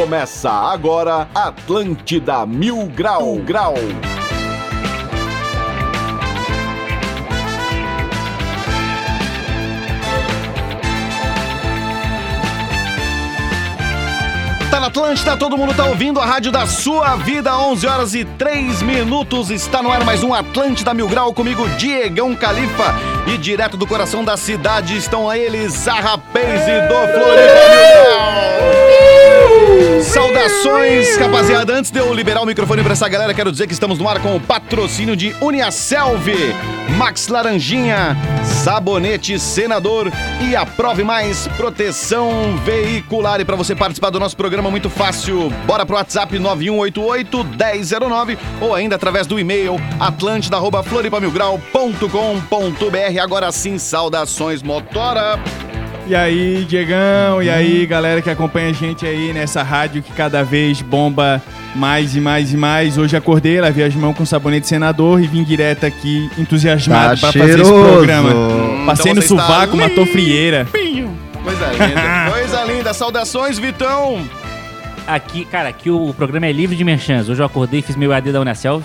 Começa agora Atlântida Mil Grau Grau. Tá na Atlântida, todo mundo tá ouvindo a rádio da sua vida, 11 horas e 3 minutos. Está no ar mais um Atlântida Mil Grau comigo, Diegão Califa. E direto do coração da cidade estão eles, a Rapaze do Floripa Mil Grau. Saudações, rapaziada. Antes de eu liberar o microfone pra essa galera, quero dizer que estamos no ar com o patrocínio de Uniaselv, Max Laranjinha, Sabonete Senador e Aprove Mais Proteção Veicular. E pra você participar do nosso programa, muito fácil. Bora pro WhatsApp 9188-1009 ou ainda através do e-mail atlântida.floripamilgrau.com.br. Agora sim, saudações, motora. E aí, Diegão, e aí, galera que acompanha a gente aí nessa rádio que cada vez bomba mais e mais e mais. Hoje acordei, lavei as mãos com sabonete senador e vim direto aqui entusiasmado Tá pra fazer esse cheiroso. programa. Hum, Passei então no você está sovaco, matou frieira. Coisa linda, coisa linda. Saudações, Vitão. Aqui, cara, aqui o programa é livre de merchans. Hoje eu acordei, fiz meu AD da Unicelv.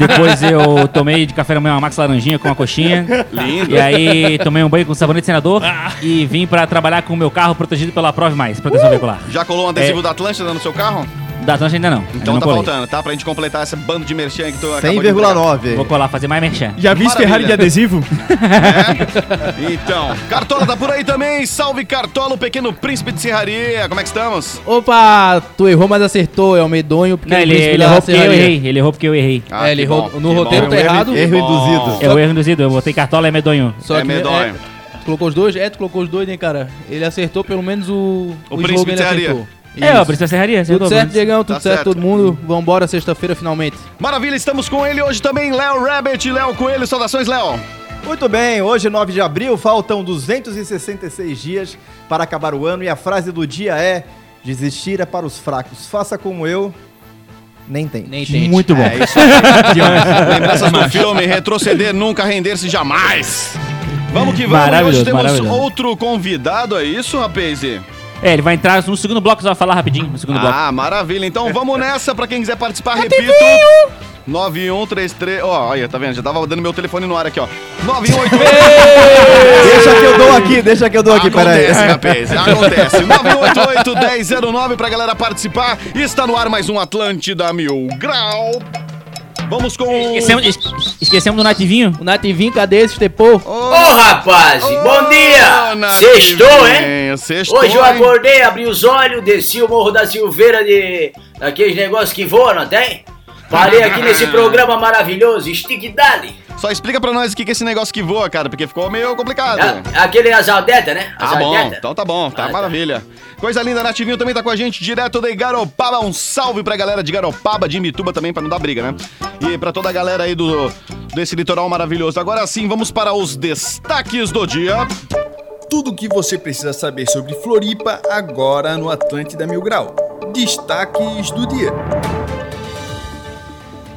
Depois eu tomei de café da manhã uma Max Laranjinha com uma coxinha. Lindo. E aí tomei um banho com sabonete senador e vim pra trabalhar com o meu carro protegido pela Prove Mais, proteção veicular. Já colou um adesivo da Atlântida no seu carro? Da Atlântica ainda não. Então ainda tá colei. faltando, tá? Pra gente completar esse bando de merchan que tu acabou de entregar. 100,9. Vou colar, fazer mais merchan. Já vi esse. Ferrari de adesivo? É? Então, Cartola tá por aí também. Salve Cartola, o pequeno príncipe de serraria. Como é que estamos? Opa, tu errou, mas acertou. É o medonho. Porque Não, ele, ele errou porque eu errei. Ele errou porque eu errei. Ah, É, ele errou no roteiro, tá errado. Erro induzido. É o erro induzido. Eu botei cartola é medonho. Só É medonho. tu colocou os dois? É, tu colocou os dois, né, cara? Ele acertou pelo menos o. O príncipe slogan de ele serraria. acertou. É, ó, Príncipe da Serraria. Tudo acertou, certo, Diegão, tudo Tá certo, certo. todo mundo. Vambora sexta-feira finalmente. Maravilha, estamos com ele hoje também, Léo Rabbit, Léo Coelho. Saudações, Léo. Muito bem, hoje 9 de abril, faltam 266 dias para acabar o ano e a frase do dia é: desistir é para os fracos. Faça como eu, nem tem. Nem tem. Muito bom. É isso aí. Lembranças do filme, retroceder nunca, render-se jamais. Vamos que vamos. Hoje temos maravilhoso. outro convidado, é isso, rapaz? É, ele vai entrar no segundo bloco, você vai falar rapidinho no segundo bloco. Ah, maravilha. Então vamos nessa. Pra quem quiser participar, repito. 9133. Ó, olha, tá vendo? Já tava dando meu telefone no ar aqui, ó. 9188. Deixa que eu dou aqui, deixa que eu dou aqui, peraí. Acontece, rapaz. Acontece. 988-1009 pra galera participar. Está no ar mais um Atlântida Mil Grau. Vamos com. Esquecemos, es- esquecemos do nativinho? O Nativinho, cadê esse estepô? Ô, Ô rapaz, bom dia! Nativinho. Sextou, hein? Sextou, Hoje eu hein? acordei, abri os olhos, desci o Morro da Silveira de daqueles negócios que voam, não tem? Parei aqui nesse programa maravilhoso, Stick Dali. Só explica pra nós o que que é esse negócio que voa, cara, porque ficou meio complicado. Ah, Aquele Azaldeta, né? Tá bom, então tá bom, tá Ah, tá. maravilha. Coisa linda, Nativinho também tá com a gente direto de Garopaba. Um salve pra galera de Garopaba, de Imituba também, pra não dar briga, né? E pra toda a galera aí do desse litoral maravilhoso. Agora sim, vamos para os destaques do dia. Tudo o que você precisa saber sobre Floripa agora no Atlântida Mil Grau. Destaques do dia.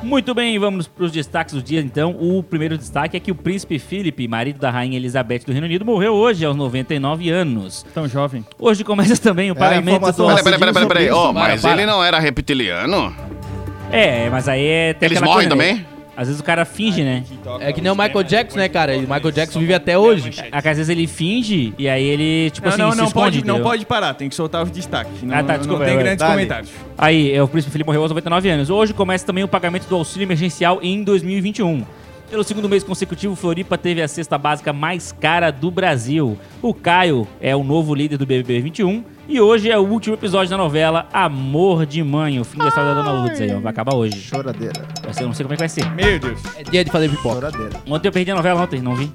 Muito bem, vamos para os destaques do dia então. O primeiro destaque é que o príncipe Philip, marido da rainha Elizabeth do Reino Unido, morreu hoje aos 99 anos. Tão jovem. Hoje começa também o pagamento informação do Peraí, peraí, peraí, peraí, peraí. sobre Ó, isso, mas para, ele não era reptiliano? É, mas aí é. Eles morrem também? Às vezes o cara finge, né? É que nem o Michael Jackson, né, cara? E o Michael Jackson vive até hoje. É que às vezes ele finge e aí ele, tipo Não, assim, não, se não esconde, pode, não entendeu? pode parar, tem que soltar os destaques. Não, Ah, tá, não desculpa, tem vai, grandes dale. comentários. Aí, é, o príncipe Felipe morreu aos 99 anos. Hoje começa também o pagamento do auxílio emergencial em 2021. Pelo segundo mês consecutivo, Floripa teve a cesta básica mais cara do Brasil. O Caio é o novo líder do BBB 21 e hoje é o último episódio da novela Amor de Mãe, o fim da história da Dona Lourdes aí, ó. Vai acabar hoje. Choradeira, Vai ser, eu não sei como é que vai ser. Meu Deus. É dia de fazer pipoca. choradeira. Ontem eu perdi a novela ontem, não vi.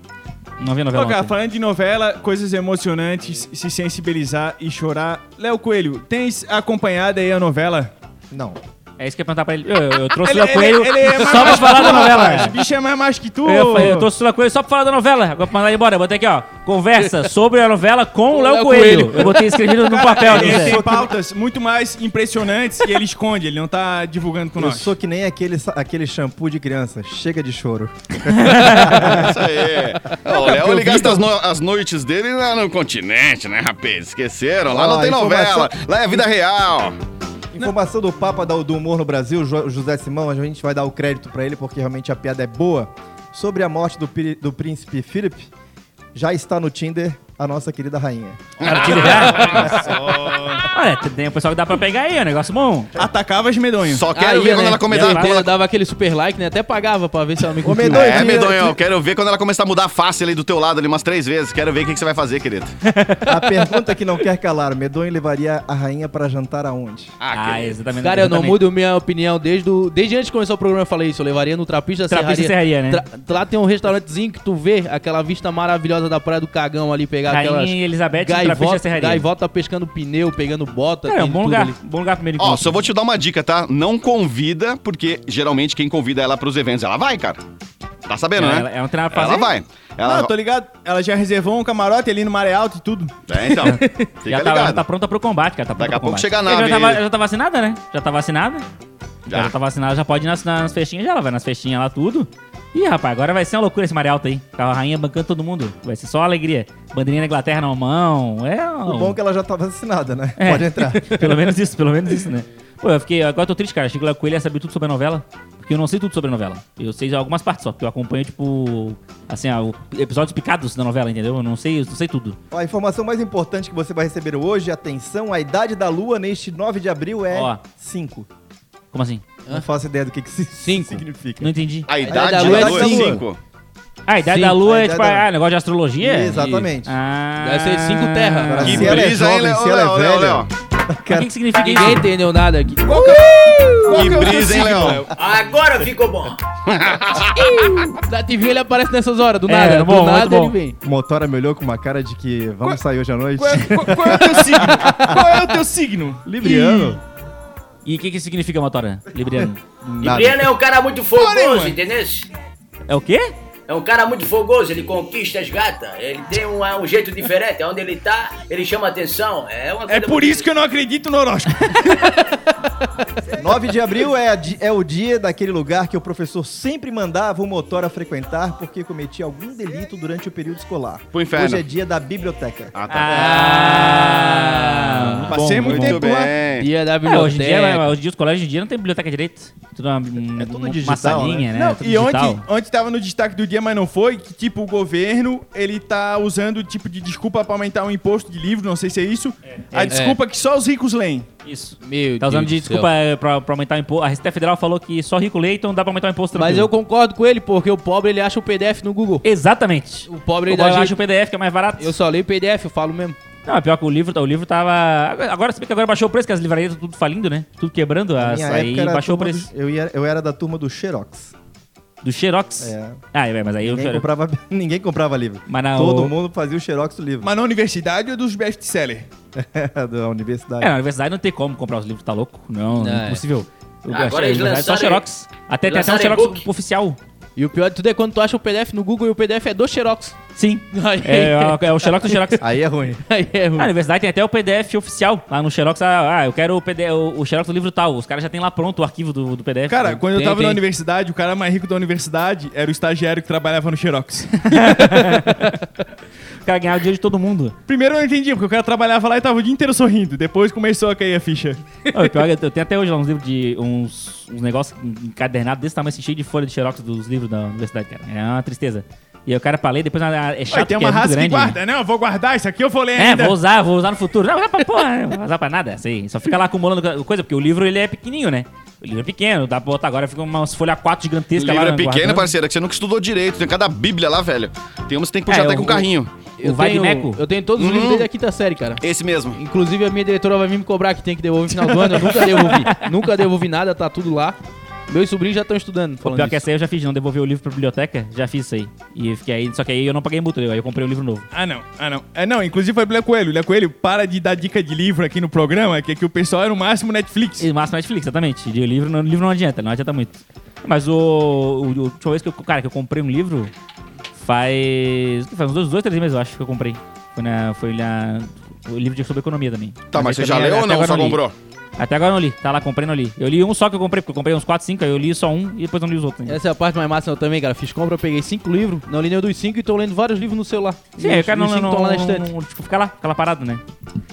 Não vi a novela Ó, cara, ontem. falando de novela, coisas emocionantes, se sensibilizar e chorar. Léo Coelho, tens acompanhado aí a novela? Não. É isso que eu ia perguntar pra ele. Eu, eu- eu trouxe o Ele, Léo Coelho ele, ele é só pra falar da novela. O bicho é mais macho que tu. Eu, eu trouxe o Léo Coelho só pra falar da novela. Agora pra mandar ele embora. Eu botei aqui, ó. Conversa sobre a novela com o Léo Coelho. Coelho. Eu botei escrevido no papel. Ele tem pautas muito mais impressionantes e ele esconde, ele não tá divulgando com Eu nós. sou que nem aquele, aquele shampoo de criança. Chega de choro. Isso aí. Ó, o Léo, ele gasta as, no- as noites dele lá no continente, né, rapaz? Esqueceram? Lá não Ó, tem novela. Lá é vida real. Informação do Papa do Humor no Brasil, Jo- José Simão, a gente vai dar o crédito pra ele porque realmente a piada é boa. Sobre a morte do, do príncipe Philip, já está no Tinder a nossa querida rainha. Olha, tem o pessoal que dá pra pegar aí, é um negócio bom. Atacava as medonhos. Só quero Aí, ver quando né? ela começar. Ela, quando ela- dava aquele super like, né? Até pagava pra ver se ela me curtiu. Medonho, É, eu quero ver quando ela começar a mudar a face ali do teu lado ali umas três vezes. Quero ver o que, que você vai fazer, querido. A pergunta que não quer calar, Medonho levaria a rainha pra jantar aonde? Ah, querido. exatamente. Cara, eu não mudo minha opinião desde, o, desde antes de começar o programa. Eu falei isso. Eu levaria no Trapista da Trapista Serraria. Serraria, né? Tra- lá tem um restaurantezinho que tu vê aquela vista maravilhosa da Praia do Cagão ali, pegar Rainha aquelas. Elizabeth Gaivota, Serraria. gaivota pescando pneu, pegando bota. Cara, é um bom lugar. ali. Bom lugar primeiro Ó, encontro. só vou te dar uma dica, tá? Não convida, porque geralmente quem convida ela pros eventos, ela vai, cara. Tá sabendo, Ela- né? ela- ela tem nada pra Ela vai. Ela Não, tô ligado. Ela já reservou um camarote ali no Maré Alto e tudo. É, então. Fica Já tá, ligado. tá pronta pro combate, cara. Tá Daqui a pouco chega a Ela nave Já tá, já tá vacinada, né? Já tá vacinada. Já. Já tá vacinada, já pode ir nas, nas festinhas já. Ela vai nas festinhas lá, tudo. Ih, rapaz, agora vai ser uma loucura esse Maré Alto aí. Com a rainha bancando todo mundo. Vai ser só alegria. Bandeirinha da Inglaterra na mão. É, O bom é que ela já tá vacinada, né? É. Pode entrar. pelo menos isso, pelo menos isso, né? Pô, eu fiquei. Agora eu tô triste, cara. Achei que o Coelho ia saber tudo sobre a novela. Porque eu não sei tudo sobre a novela. Eu sei algumas partes só, porque eu acompanho, tipo. Assim, ó, o- episódios picados da novela, entendeu? Eu não sei, eu não sei tudo. Ó, a informação mais importante que você vai receber hoje, atenção, a idade da lua neste 9 de abril é Ó. 5. Como assim? Não faço ideia do que, que isso Cinco. significa. Não entendi. A idade idade da lua é lua é cinco. 5. Ah, a idade Sim, da lua a é idade tipo, da- ah, negócio de astrologia? Exatamente. Ah. Deve ser cinco terra. Agora, Que se ela é brisa, hein, jovem, Léo? se ela é Léo, Léo, velha... Léo. Mas O que, que significa Ninguém isso? entendeu nada aqui. Que brisa, hein, Léo? Agora ficou bom. Da TV ele aparece nessas horas, do É, nada. bom, do muito nada bom. ele vem. O Motora me olhou com uma cara de que vamos sair hoje à noite. Qual é, qual- qual é o teu signo? Qual é o teu signo? Libriano. E o que, que significa motora? Libriano. Nada. Libriano é um cara muito fogoso, entendeu? É o quê? É um cara muito fogoso, ele conquista as gatas, ele tem um, um jeito diferente, onde ele tá, ele chama atenção. É, uma É por isso que eu não acredito no horóscopo. 9 de abril é, é o dia daquele lugar que o professor sempre mandava o Motora frequentar porque cometia algum delito durante o período escolar. Pro inferno. Hoje é dia da biblioteca. Ah, tá. Ah, Passei bom, muito tempo lá. bem. Dia da É, biblioteca. hoje em dia, mas hoje em dia os colégios de dia não tem biblioteca direito. Tudo uma, É tudo uma digital, salinha, né? Não, Tudo e ontem, digital. ontem tava no destaque do dia, mas não foi, que tipo, o governo, ele tá usando tipo de desculpa pra aumentar o imposto de livro, não sei se é isso. a É. desculpa que só os ricos leem. Isso. Meu Tá usando Deus de desculpa é, pra, pra aumentar o imposto. A Receita Federal falou que só rico lê, então dá pra aumentar o imposto Mas tranquilo. eu concordo com ele, porque o pobre ele acha o PDF no Google. Exatamente. O pobre ele jeito. o PDF que é mais barato. Eu só leio PDF, eu falo mesmo. Não, é pior que o livro, o livro tava. Agora, se bem que agora baixou o preço, que as livrarias estão tudo falindo, né? Tudo quebrando. Aí era baixou o preço. do- eu, ia- eu era da turma do Xerox. Do Xerox. É. Ah, é, mas aí eu. Ninguém comprava, ninguém comprava livro. Mas na- Todo o- mundo fazia o Xerox do livro. Mas na universidade ou dos best-seller? da universidade. É, na universidade não tem como comprar os livros, tá louco? Não, Não, é. impossível. O- Agora eles é só Xerox. Até tem até um Xerox e-book. oficial. E o pior de tudo é quando tu acha o PDF no Google e o PDF é do Xerox. Sim. Aí É, é o Xerox do Xerox. Aí é ruim. Aí é ruim. Ah, a universidade tem até o PDF oficial. Lá no Xerox, ah, ah, eu quero o, PDF, o, o Xerox do livro tal. Os caras já tem lá pronto o arquivo do, do PDF. Cara, quando eu Tem, tava tem. na universidade, o cara mais rico da universidade era o estagiário que trabalhava no Xerox. o cara ganhava o dinheiro de todo mundo. Primeiro eu não entendi, porque o cara trabalhava lá e tava o dia inteiro sorrindo. Depois começou a cair a ficha. Pior, é eu tenho até hoje lá uns livros de. uns, uns negócios encadernados desse tamanho, assim, cheio de folha de Xerox dos livros da universidade, cara. É uma tristeza. E aí o cara pra ler, depois ah, é chato, Aí tem uma é raça que grande. guarda. Não, eu vou guardar, isso aqui eu vou ler É, ainda. vou usar, vou usar no futuro. Não, não é pra porra, não vou usar pra nada. Assim, só fica lá acumulando coisa, porque o livro ele é pequenininho, né? O livro é pequeno, dá pra botar agora, fica umas folhas 4 O gigantescas livro lá. é pequeno, guardando. parceiro, é que você nunca estudou direito. Tem cada bíblia lá, velho. Tem umas que tem que puxar É, até o- com um carrinho. Eu o Vai tenho, Neco? eu tenho todos os livros desde a quinta série, cara. Esse mesmo. Inclusive a minha diretora vai vir me cobrar que tem que devolver no final do ano. Eu nunca devolvi. nunca devolvi nada, tá tudo lá. Meus sobrinhos já estão estudando. O pior que essa aí eu já fiz, de não devolver o livro pra biblioteca, já fiz isso aí. E fiquei aí, só que aí eu não paguei multa, aí eu comprei um livro novo. Ah, não. Ah, não. É, não, inclusive foi pro Léo Coelho. Léo Coelho, para de dar dica de livro aqui no programa, que aqui o pessoal é no máximo Netflix. E máximo Netflix, exatamente. De livro, não, livro não adianta, não adianta muito. Mas o. o, o última vez que eu, cara, que eu comprei um livro faz. Faz uns dois, dois três meses, eu acho que eu comprei. Foi na. Foi na. O livro de sobre economia também. Tá, mas esse você já leu ou não? agora Só comprou? Até agora eu não li. Tá lá, comprei não li. Eu li um só que eu comprei, porque eu comprei uns 4, 5, aí eu li só um e depois não li os outros. ainda. Essa é a parte mais massa eu também, cara. Fiz compra, eu peguei cinco livros, não li nenhum dos cinco e tô lendo vários livros no celular. Sim, E aí o os- cara e não, não, não, lá na estante. não- tipo, fica lá, fica lá parado, né?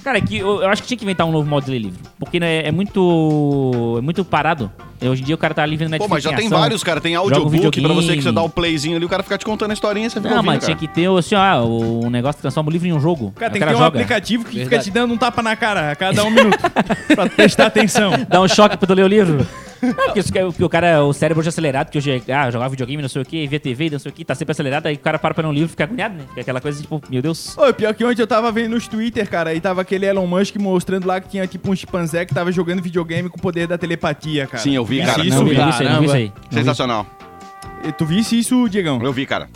Cara, é que eu, eu acho que tinha que inventar um novo modo de ler livro. Porque né, é muito. É muito parado. Hoje em dia o cara tá ali vendo Pô, Netflix. mas já em tem ação. vários, cara. Tem audiobook pra você que você dá o playzinho ali, o cara fica te contando a historinha e você fica Não, ouvindo, mas tinha cara. que ter assim, ó, o negócio que transforma o livro em um jogo. Cara, tem que ter um joga. aplicativo que fica Verdade. te dando um tapa na cara a cada um minuto. pra prestar atenção. Dá um choque pra tu ler o livro. Não, porque, isso que é- porque o cara, o cérebro já é acelerado, porque hoje é, ah, jogava videogame, não sei o que, via TV, não sei o que, tá sempre acelerado, aí o cara para pra ler um livro e fica agoniado, né? Fica aquela coisa tipo, meu Deus. Ô, pior que ontem eu tava vendo nos Twitter, cara, e tava aquele Elon Musk mostrando lá que tinha tipo um chimpanzé que tava jogando videogame com o poder da telepatia, cara. Sim, eu vi, cara. Isso, não, vi, cara. não vi isso aí, não vi isso aí. Sensacional. E Tu visse isso, Diegão? Eu vi, cara.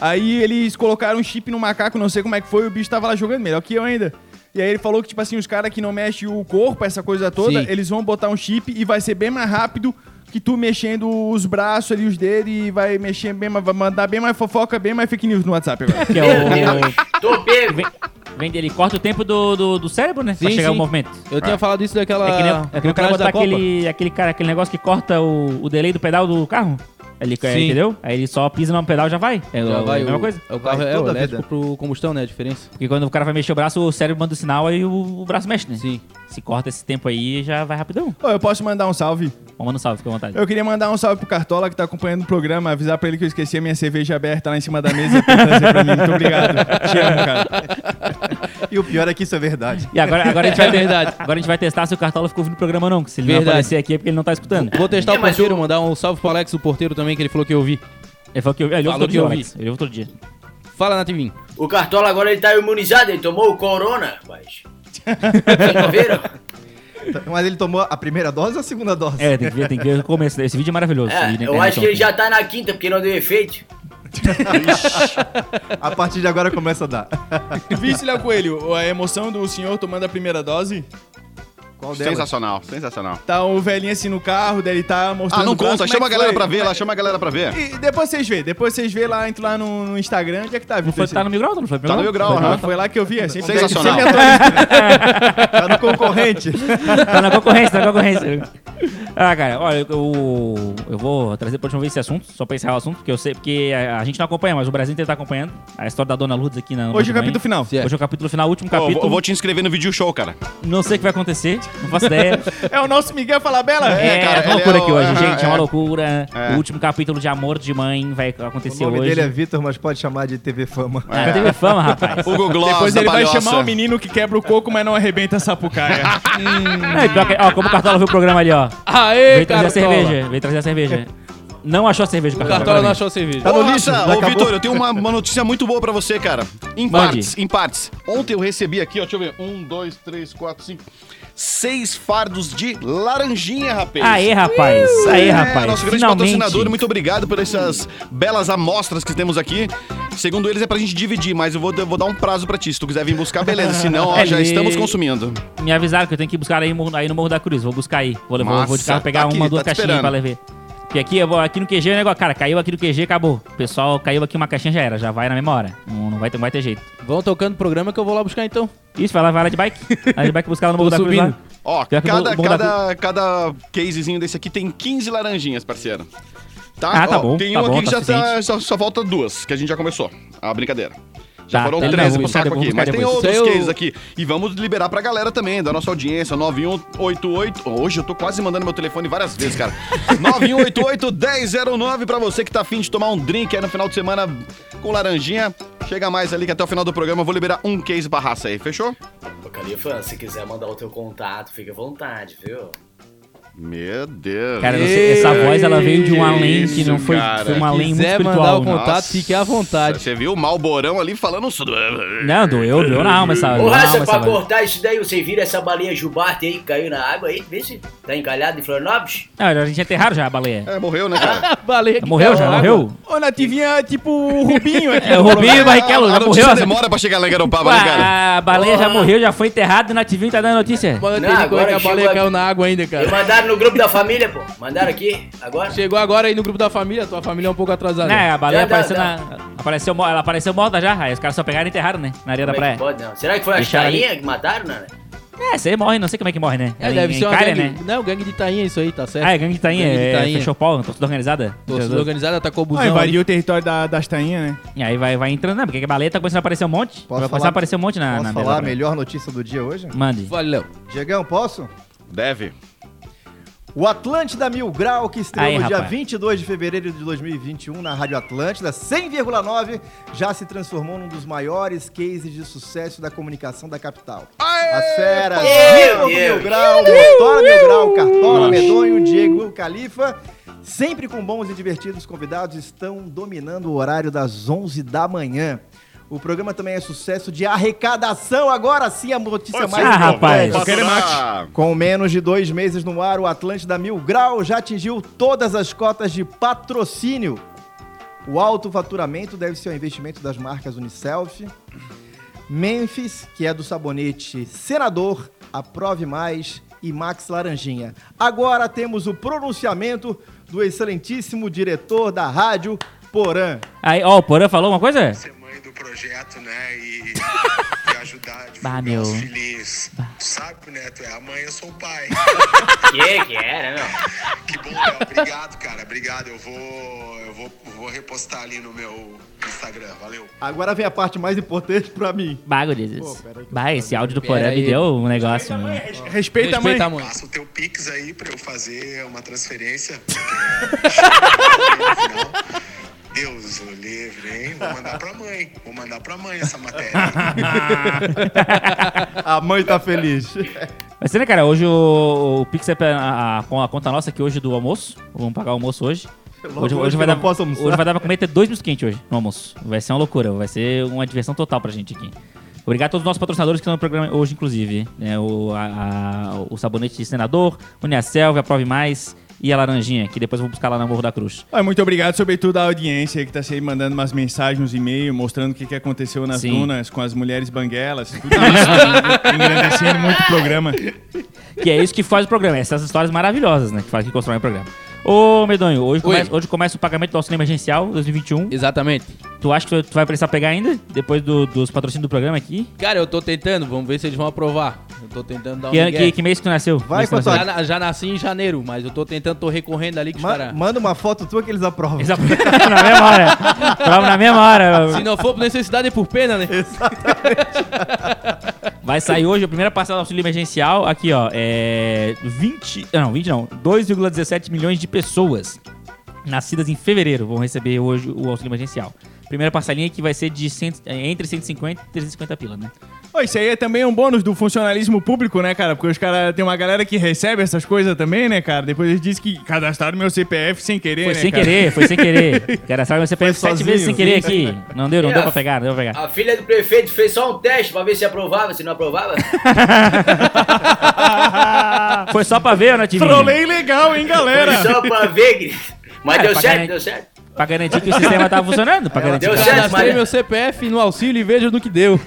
Aí eles colocaram um chip no macaco, não sei como é que foi, o bicho tava lá jogando, melhor que eu ainda. E aí ele falou que, tipo assim, os caras que não mexem o corpo, essa coisa toda, Sim. eles vão botar um chip e vai ser bem mais rápido que tu mexendo os braços ali, os dedos, e vai mexer bem mais, vai mandar bem mais fofoca, bem mais fake news no WhatsApp agora. Que é o. Tô pego. Vem, dele, corta o tempo do, do, do cérebro, né? pra Sim, chegar sim. o movimento. Eu tinha falado isso daquela. É que nem, é que nem o cara botar aquele, aquele, cara, aquele negócio que corta o, o delay do pedal do carro. Ele, é, Sim. entendeu? Aí ele só pisa no pedal e já vai. É, Já o- vai, a mesma o, coisa. É o carro Vai é elétrico vida. pro combustão, né? A diferença. Porque quando o cara vai mexer o braço, o cérebro manda o sinal aí o, o braço mexe, né? Sim. Se corta esse tempo aí, já vai rapidão. Ô, eu posso mandar um salve? Manda um salve, fica à vontade. Eu queria mandar um salve pro Cartola que tá acompanhando o programa, avisar pra ele que eu esqueci a minha cerveja aberta lá em cima da mesa pra trazer pra mim. Muito obrigado. Te amo, cara. E o pior é que isso é verdade. E agora, agora, a gente vai, verdade. agora a gente vai testar se o Cartola ficou ouvindo o programa ou não. que Se ele não Verdade. aparecer aqui é porque ele não tá escutando. Vou testar É, o mas porteiro, o- mandar um salve pro Alex, o porteiro também, que ele falou que eu vi. Ele falou que eu, ele Falou que dia, eu vi. Ele ouve todo dia. Fala, Nativinho. O Cartola agora ele tá imunizado, ele tomou o corona, rapaz. Vocês não viram? Mas ele tomou a primeira dose ou a segunda dose? É, tem que ver, tem que ver o começo. Esse vídeo é maravilhoso. É, na eu internet acho que ele já tá na quinta, porque não deu efeito. A partir de agora começa a dar. Visse, Léo Coelho, a emoção do senhor tomando a primeira dose? Qual delas? Sensacional, sensacional. Tá o velhinho assim no carro, daí ele tá mostrando Ah, não braço, conta. é Chama a galera foi? pra ver lá, chama a galera pra ver. E depois vocês vê, depois vocês vê lá, entra lá no, no Instagram, onde é que tá, Não Vitor? foi, tá no Mil Grau? Não foi Tá no Mil Grau, Foi, aham. foi lá que eu vi, assim. Sensacional. sempre atualizo. Tá no concorrente. Tá na concorrência, tá na concorrência. Ah, cara, olha, eu, eu vou trazer pra última vez esse assunto, só pra encerrar o assunto, porque eu sei, porque a, a gente não acompanha, mas o Brasil inteiro tá acompanhando a história da Dona Lourdes aqui na. Hoje é o capítulo final. Hoje é o capítulo final, o último capítulo. vou- eu vou te inscrever no vídeo show, cara. Não sei o que vai acontecer, não faço ideia. É o nosso Miguel Falabella? É, cara, é uma ele loucura é aqui o- hoje, é, gente. É uma é. loucura. É. O último capítulo de Amor de Mãe vai O acontecer nome hoje. dele é Vitor, mas pode chamar de TV Fama. Ah, teve fama, rapaz. Hugo Gloss Depois ele vai Palhoça. chamar o menino que quebra o coco, mas não arrebenta a sapucaia. Que- ó, como o Cartola viu o programa ali, ó. Aê, Veio trazer a Cartola. cerveja. Veio trazer a cerveja. Não achou a cerveja, O Cartola. Cartola não achou a cerveja. Tá no lixo, Nossa, ô. Vitor, eu tenho uma, uma notícia muito boa pra você, cara. Em Mande. partes, em partes. Ontem eu recebi aqui, ó, deixa eu ver. Um, dois, três, quatro, cinco. Seis fardos de laranjinha, rapaz. Aê, rapaz. Aê, É, rapaz. Nosso grande Finalmente. patrocinador, muito obrigado por essas belas amostras que temos aqui. Segundo eles, é pra gente dividir, mas eu vou, eu vou dar um prazo pra ti. Se tu quiser vir buscar, beleza. Se não, ó, É, já ele- estamos consumindo. Me avisaram que eu tenho que buscar aí, no Morro- aí no Morro da Cruz. Vou buscar aí. Vou, levar, vou de Massa, carro pegar tá aqui, uma, duas tá caixinhas pra levar. Porque aqui, eu vou, aqui no QG é o negócio. Cara, caiu aqui no QG, acabou. O pessoal caiu aqui uma caixinha, já era. Já vai na mesma hora. Não, não vai, ter, não vai ter jeito. Vão tocando o programa que eu vou lá buscar então. Isso, vai lá, vai lá de bike. Vai lá de bike buscar lá no Morro da Cruz lá. Ó, cada, cada, cada casezinho desse aqui tem 15 laranjinhas, parceiro. Tá? Ah, tá Ó, bom, Tem tá um bom, aqui que tá já tá, só, só falta duas, que a gente já começou. A brincadeira. Já Tá, foram tá, três pro saco aqui. Mas tem depois. outros Isso aí eu- cases aqui. E vamos liberar pra galera também, da nossa audiência. 9188. Hoje eu tô quase mandando meu telefone várias vezes, cara. 9188-1009 pra você que tá afim de tomar um drink aí no final de semana com laranjinha. Chega mais ali que até o final do programa eu vou liberar um case pra raça aí, fechou? Ô, Califa, se quiser mandar o teu contato, fica à vontade, viu? Meu Deus. Cara, não sei, essa voz ela veio de um além que não foi, cara. foi um além muito quiser mandar espiritual. o né? contato, fique à vontade. Você viu o Malborão ali falando... Não, doeu, doeu na alma essa Ô, na Raça, pra cortar isso daí, você vira essa baleia jubarte aí que caiu na água aí? Vê se tá encalhado em Florianópolis. Não, a gente enterraram já a baleia. É, morreu, né, cara? Baleia que Morreu já, morreu? Ô, Nativinha, tipo o Rubinho aqui. É, o Rubinho Barrichello a já notícia morreu. demora pra chegar lá em Garopaba, né, cara? a baleia já morreu, já foi enterrada e o Nativinho tá dando notícia. Não, agora a baleia caiu na água ainda, E cara. Mandaram no grupo da família, pô. Mandaram aqui, agora. Chegou agora aí no grupo da família, tua família é um pouco atrasada. Né, a baleia Já dá, apareceu, dá. na, apareceu, mo- ela apareceu morta já, aí os caras só pegaram e enterraram, né? Na areia da Como é que praia. pode, não? Será que foi as Deixaram ali. tainhas que mataram, né? É, você morre, não sei como é que morre, né? É, Ela deve em- ser uma encalha, gangue. né? Não, gangue de tainha isso aí, tá certo? Ah, é gangue de tainha, Gangue de é, tainha. fechou pau, torcida organizada. Torcida organizada atacou o busão. Ah, ali. invadiu o território da, das tainhas, né? E aí vai, vai entrando, né? Porque a baleia tá começando a aparecer um monte. Posso vai começar falar- a aparecer um monte na, Posso na falar a melhor notícia do dia hoje? Mande. Léo. Diegão, posso? Deve. O Atlântida Mil Grau, que estreou Aí, no dia rapaz. 22 de fevereiro de 2021 na Rádio Atlântida, 100,9, já se transformou num dos maiores cases de sucesso da comunicação da capital. As feras, Vitor Mil. Grau, Motora Mil Grau, Cartola, Medonho, Diego Califa, sempre com bons e divertidos convidados, estão dominando o horário das 11 da manhã. O programa também é sucesso de arrecadação, agora sim a notícia mais Ah, rapaz. importante. Qualquer mate. Ah, Com menos de dois meses no ar, o Atlântida Mil Grau já atingiu todas as cotas de patrocínio. O alto faturamento deve ser o investimento das marcas Unicelf, Memphis, que é do sabonete Senador, Aprove Mais e Max Laranjinha. Agora temos o pronunciamento do excelentíssimo diretor da rádio, Porã. Aí, ó, o Porã falou uma coisa? ser do projeto, né? E, e ajudar a divulgar Bah, meu. os filhinhos. Tu sabe, né? Tu é a mãe, eu sou o pai. Que que era, não? Que bom, Léo. Obrigado, cara. Obrigado. Eu vou, eu vou, vou repostar ali no meu Instagram. Valeu. Agora vem a parte mais importante pra mim. Eu Bah, esse áudio do Porã me deu um negócio. mano. Respeita, a mãe. Respeita a mãe. Passa o teu Pix aí pra eu fazer uma transferência. Deus o livre, hein? Vou mandar pra mãe. Vou mandar pra mãe essa matéria. A mãe tá feliz. Vai ser, né, cara? Hoje o, o Pix é a, a- a conta nossa aqui hoje do almoço. Vamos pagar o almoço hoje. Hoje, hoje hoje vai dar, hoje vai dar pra comer ter dois mitos quentes hoje no almoço. Vai ser uma loucura, vai ser uma diversão total pra gente aqui. Obrigado a todos os nossos patrocinadores que estão no programa hoje, inclusive. né? o, a- a- o sabonete de senador, Uniaselv, a Prove Mais e a laranjinha, que depois eu vou buscar lá na Morro da Cruz. Olha, muito obrigado, sobretudo, à audiência que tá sempre mandando umas mensagens, uns e-mails, mostrando o que, que aconteceu nas Sim. dunas com as mulheres banguelas. Tudo isso engrandecendo muito o programa. Que é isso que faz o programa, essas histórias maravilhosas, né? Que faz que constroem o programa. Ô, Medonho, hoje hoje começa o pagamento do auxílio emergencial 2021. Exatamente. Tu acha que tu vai precisar pegar ainda? Depois do- dos patrocínios do programa aqui? Cara, eu tô tentando, vamos ver se eles vão aprovar. Eu tô tentando dar um Que, migué. que, que mês que tu nasceu? Vai a nasceu? Já, já nasci em janeiro, mas eu tô tentando, tô recorrendo ali que Ma- caras... manda uma foto tua que eles aprovam. Exa- na mesma hora. Prova na mesma hora. Se não for por necessidade, é por pena, né? Vai sair hoje a primeira parcela do auxílio emergencial. Aqui, ó. É. 20. Não, 20 não. 2,17 milhões de pessoas nascidas em fevereiro vão receber hoje o auxílio emergencial. Primeira parcelinha que vai ser de cento- entre 150 e 350 pila, né? Ô, isso aí é também um bônus do funcionalismo público, né, cara? Porque os caras tem uma galera que recebe essas coisas também, né, cara? Depois eles dizem que cadastraram meu CPF sem querer, Foi né, sem cara? querer, foi sem querer. Cara, sabe, você pega sete sozinho, vezes sem querer aqui. Não deu, não É, deu pra pegar, não deu pra pegar. A filha do prefeito fez só um teste pra ver se aprovava, se não aprovava. Foi só pra ver, né, Tivinho? Trolei legal, hein, galera? Foi só pra ver. Mas É, deu certo, garantir- deu certo. Pra garantir que o sistema tava funcionando. Pra garantir deu que- certo. Mas- meu CPF no auxílio e veja no que deu.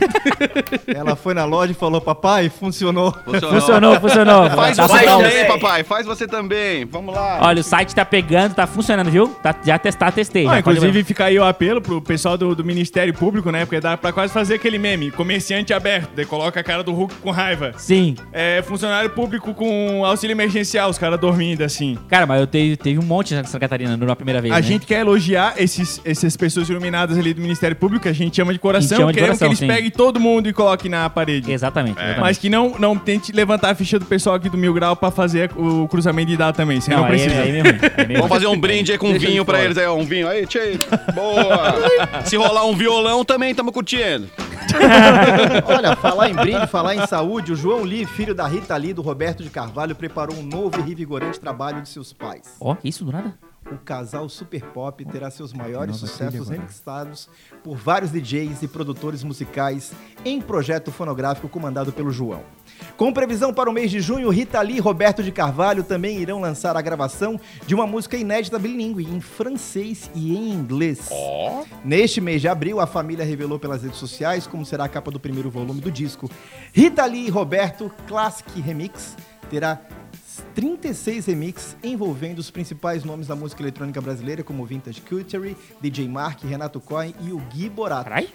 Ela foi na loja e falou, papai, funcionou. Funcionou, funcionou. Faz Tá você funcionando. também, papai. Faz você também. Vamos lá. Olha, o site tá pegando, tá funcionando, viu? Tá, já testar, testei. Ah, já pode inclusive, fica aí o apelo pro pessoal do, do Ministério Público, né? Porque dá pra quase fazer aquele meme. Comerciante aberto, daí coloca a cara do Hulk com raiva. Sim. É, funcionário público com auxílio emergencial, os caras dormindo assim. Cara, mas eu teve, teve um monte na Santa Catarina na primeira vez, A né? gente quer elogiar esses, essas pessoas iluminadas ali do Ministério Público, que a gente chama de coração. chama de Queremos coração, que eles sim. peguem todo mundo e coloquem na parede. Exatamente, exatamente. Mas que não, não tente levantar a ficha do pessoal aqui do Mil Grau pra fazer o cruzamento de dados também. Você não, aí, precisa. aí é meio ruim. aí é meio Vamos fazer um brinde aí com Deixa vinho pra fora. eles aí, ó. Um vinho aí, tchê. Boa. Se rolar um violão também, tamo curtindo. Olha, falar em brinde, falar em saúde, o João Lee, filho da Rita Lee, do Roberto de Carvalho, preparou um novo e revigorante trabalho de seus pais. Ó, que isso do nada? O casal Super Pop terá seus maiores sucessos remixados por vários DJs e produtores musicais em projeto fonográfico comandado pelo João. Com previsão para o mês de junho, Rita Lee e Roberto de Carvalho também irão lançar a gravação de uma música inédita bilíngue em francês e em inglês. Neste mês de abril, a família revelou pelas redes sociais como será a capa do primeiro volume do disco. Rita Lee e Roberto Classic Remix terá 36 remixes envolvendo os principais nomes da música eletrônica brasileira, como Vintage Culture, DJ Mark, Renato Cohen e o Gui Borato. Carai.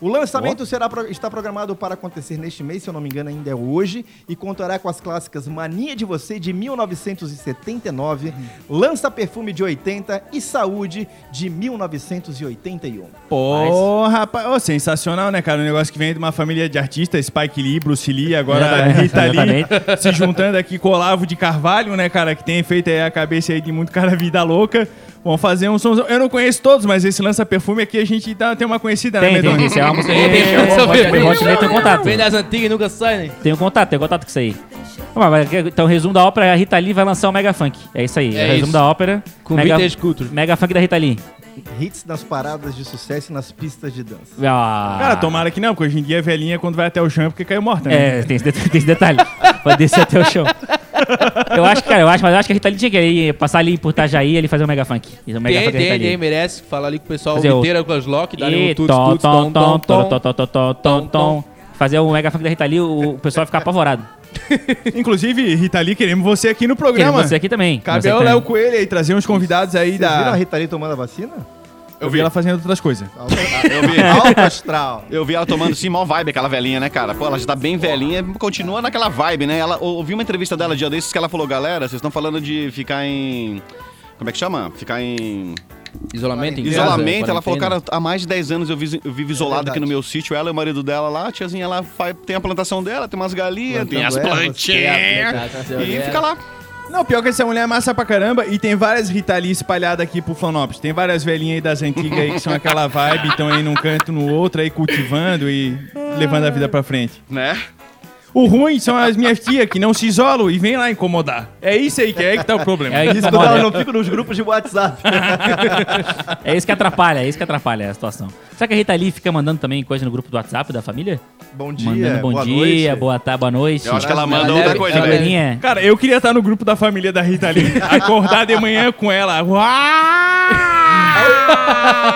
O lançamento será, está programado para acontecer neste mês, se eu não me engano, ainda é hoje, e contará com as clássicas Mania de Você de 1979, Lança Perfume de 80 e Saúde de 1981. Pô, rapaz, ô, sensacional, né, cara? Um negócio que vem de uma família de artistas, Spike Lee, Bruce Lee, agora É, da Rita Lee, se juntando aqui com o Olavo de Carvalho, né, cara, que tem feito aí a cabeça aí de muito cara vida louca. Vamos fazer um som. Eu não conheço todos, mas esse lança-perfume aqui a gente tá- tem uma conhecida, né, Tem, tem, Medonho? isso é uma música. Tem, tem, Eu tem, tem, tem contato. Vem das antigas e nunca sai, né? Tem um contato, tem um contato com isso aí. Vamos lá, vai- Então, o resumo da ópera, a Rita Lee vai lançar o Mega Funk. É isso aí. É o resumo isso. da ópera. Com Mega, Vintage Culture. Mega Funk da Rita Lee. Hits nas paradas de sucesso e nas pistas de dança. Ah. Cara, tomara que não, porque hoje em dia a velhinha, quando vai até o chão, é porque caiu morta, né? É, tem esse, tem esse detalhe. Pode descer até o chão. Eu acho, cara, eu acho, mas eu acho que a Rita Lee tinha que ir, passar ali por Itajaí e ele fazer um Mega Funk. Fazer um Mega Tem, Funk da tem, tem, merece. Falar ali com o pessoal Fazer o- inteiro com as lock, dar E um tuts, tom, tuts, tom, tom, tom, tom, tom. tom, tom, tom, tom. Fazer o Mega Funk da Rita Lee, o o pessoal vai ficar apavorado. Inclusive, Rita Lee, queremos você aqui no programa. você aqui também. Cabe Você ao também. Léo Coelho aí, trazer uns convidados aí Vocês viram a da... Rita Lee tomando a vacina? Eu vi ela fazendo outras coisas. Alto, Eu vi. alto astral. Eu vi ela tomando sim, mó vibe, aquela velhinha, né, cara? Pô, ela já tá bem velhinha, continua naquela vibe, né? Ela, eu ouvi uma entrevista dela dia desses que ela falou, galera, vocês estão falando de ficar em. Como é que chama? Ficar em. Isolamento em casa, Isolamento, ela falou, cara, há mais de 10 anos eu, vi- eu vivo isolado verdade. aqui no meu sítio. Ela e o marido dela lá, a tiazinha lá faz- tem a plantação dela, tem umas galinhas, tem as plantinhas. E fica lá. Não, pior que essa mulher é massa pra caramba e tem várias Rita Lee espalhadas aqui pro Flonopes. Tem várias velhinhas aí das antigas aí que são aquela vibe, estão aí num canto no outro aí cultivando e levando a vida pra frente. Né? O ruim são as minhas tias que não se isolam e vêm lá incomodar. É isso aí que é aí que tá o problema. É isso que eu não fico nos grupos de WhatsApp. É isso que atrapalha, é isso que atrapalha a situação. Será que a Rita Lee fica mandando também coisa no grupo do WhatsApp da família? Bom dia, mandando bom boa dia, noite. boa tarde, boa noite. Eu acho que ela manda outra coisa, né? Figurinha. Cara, eu queria estar no grupo da família da Rita Lee. Acordar de manhã com ela. Uau!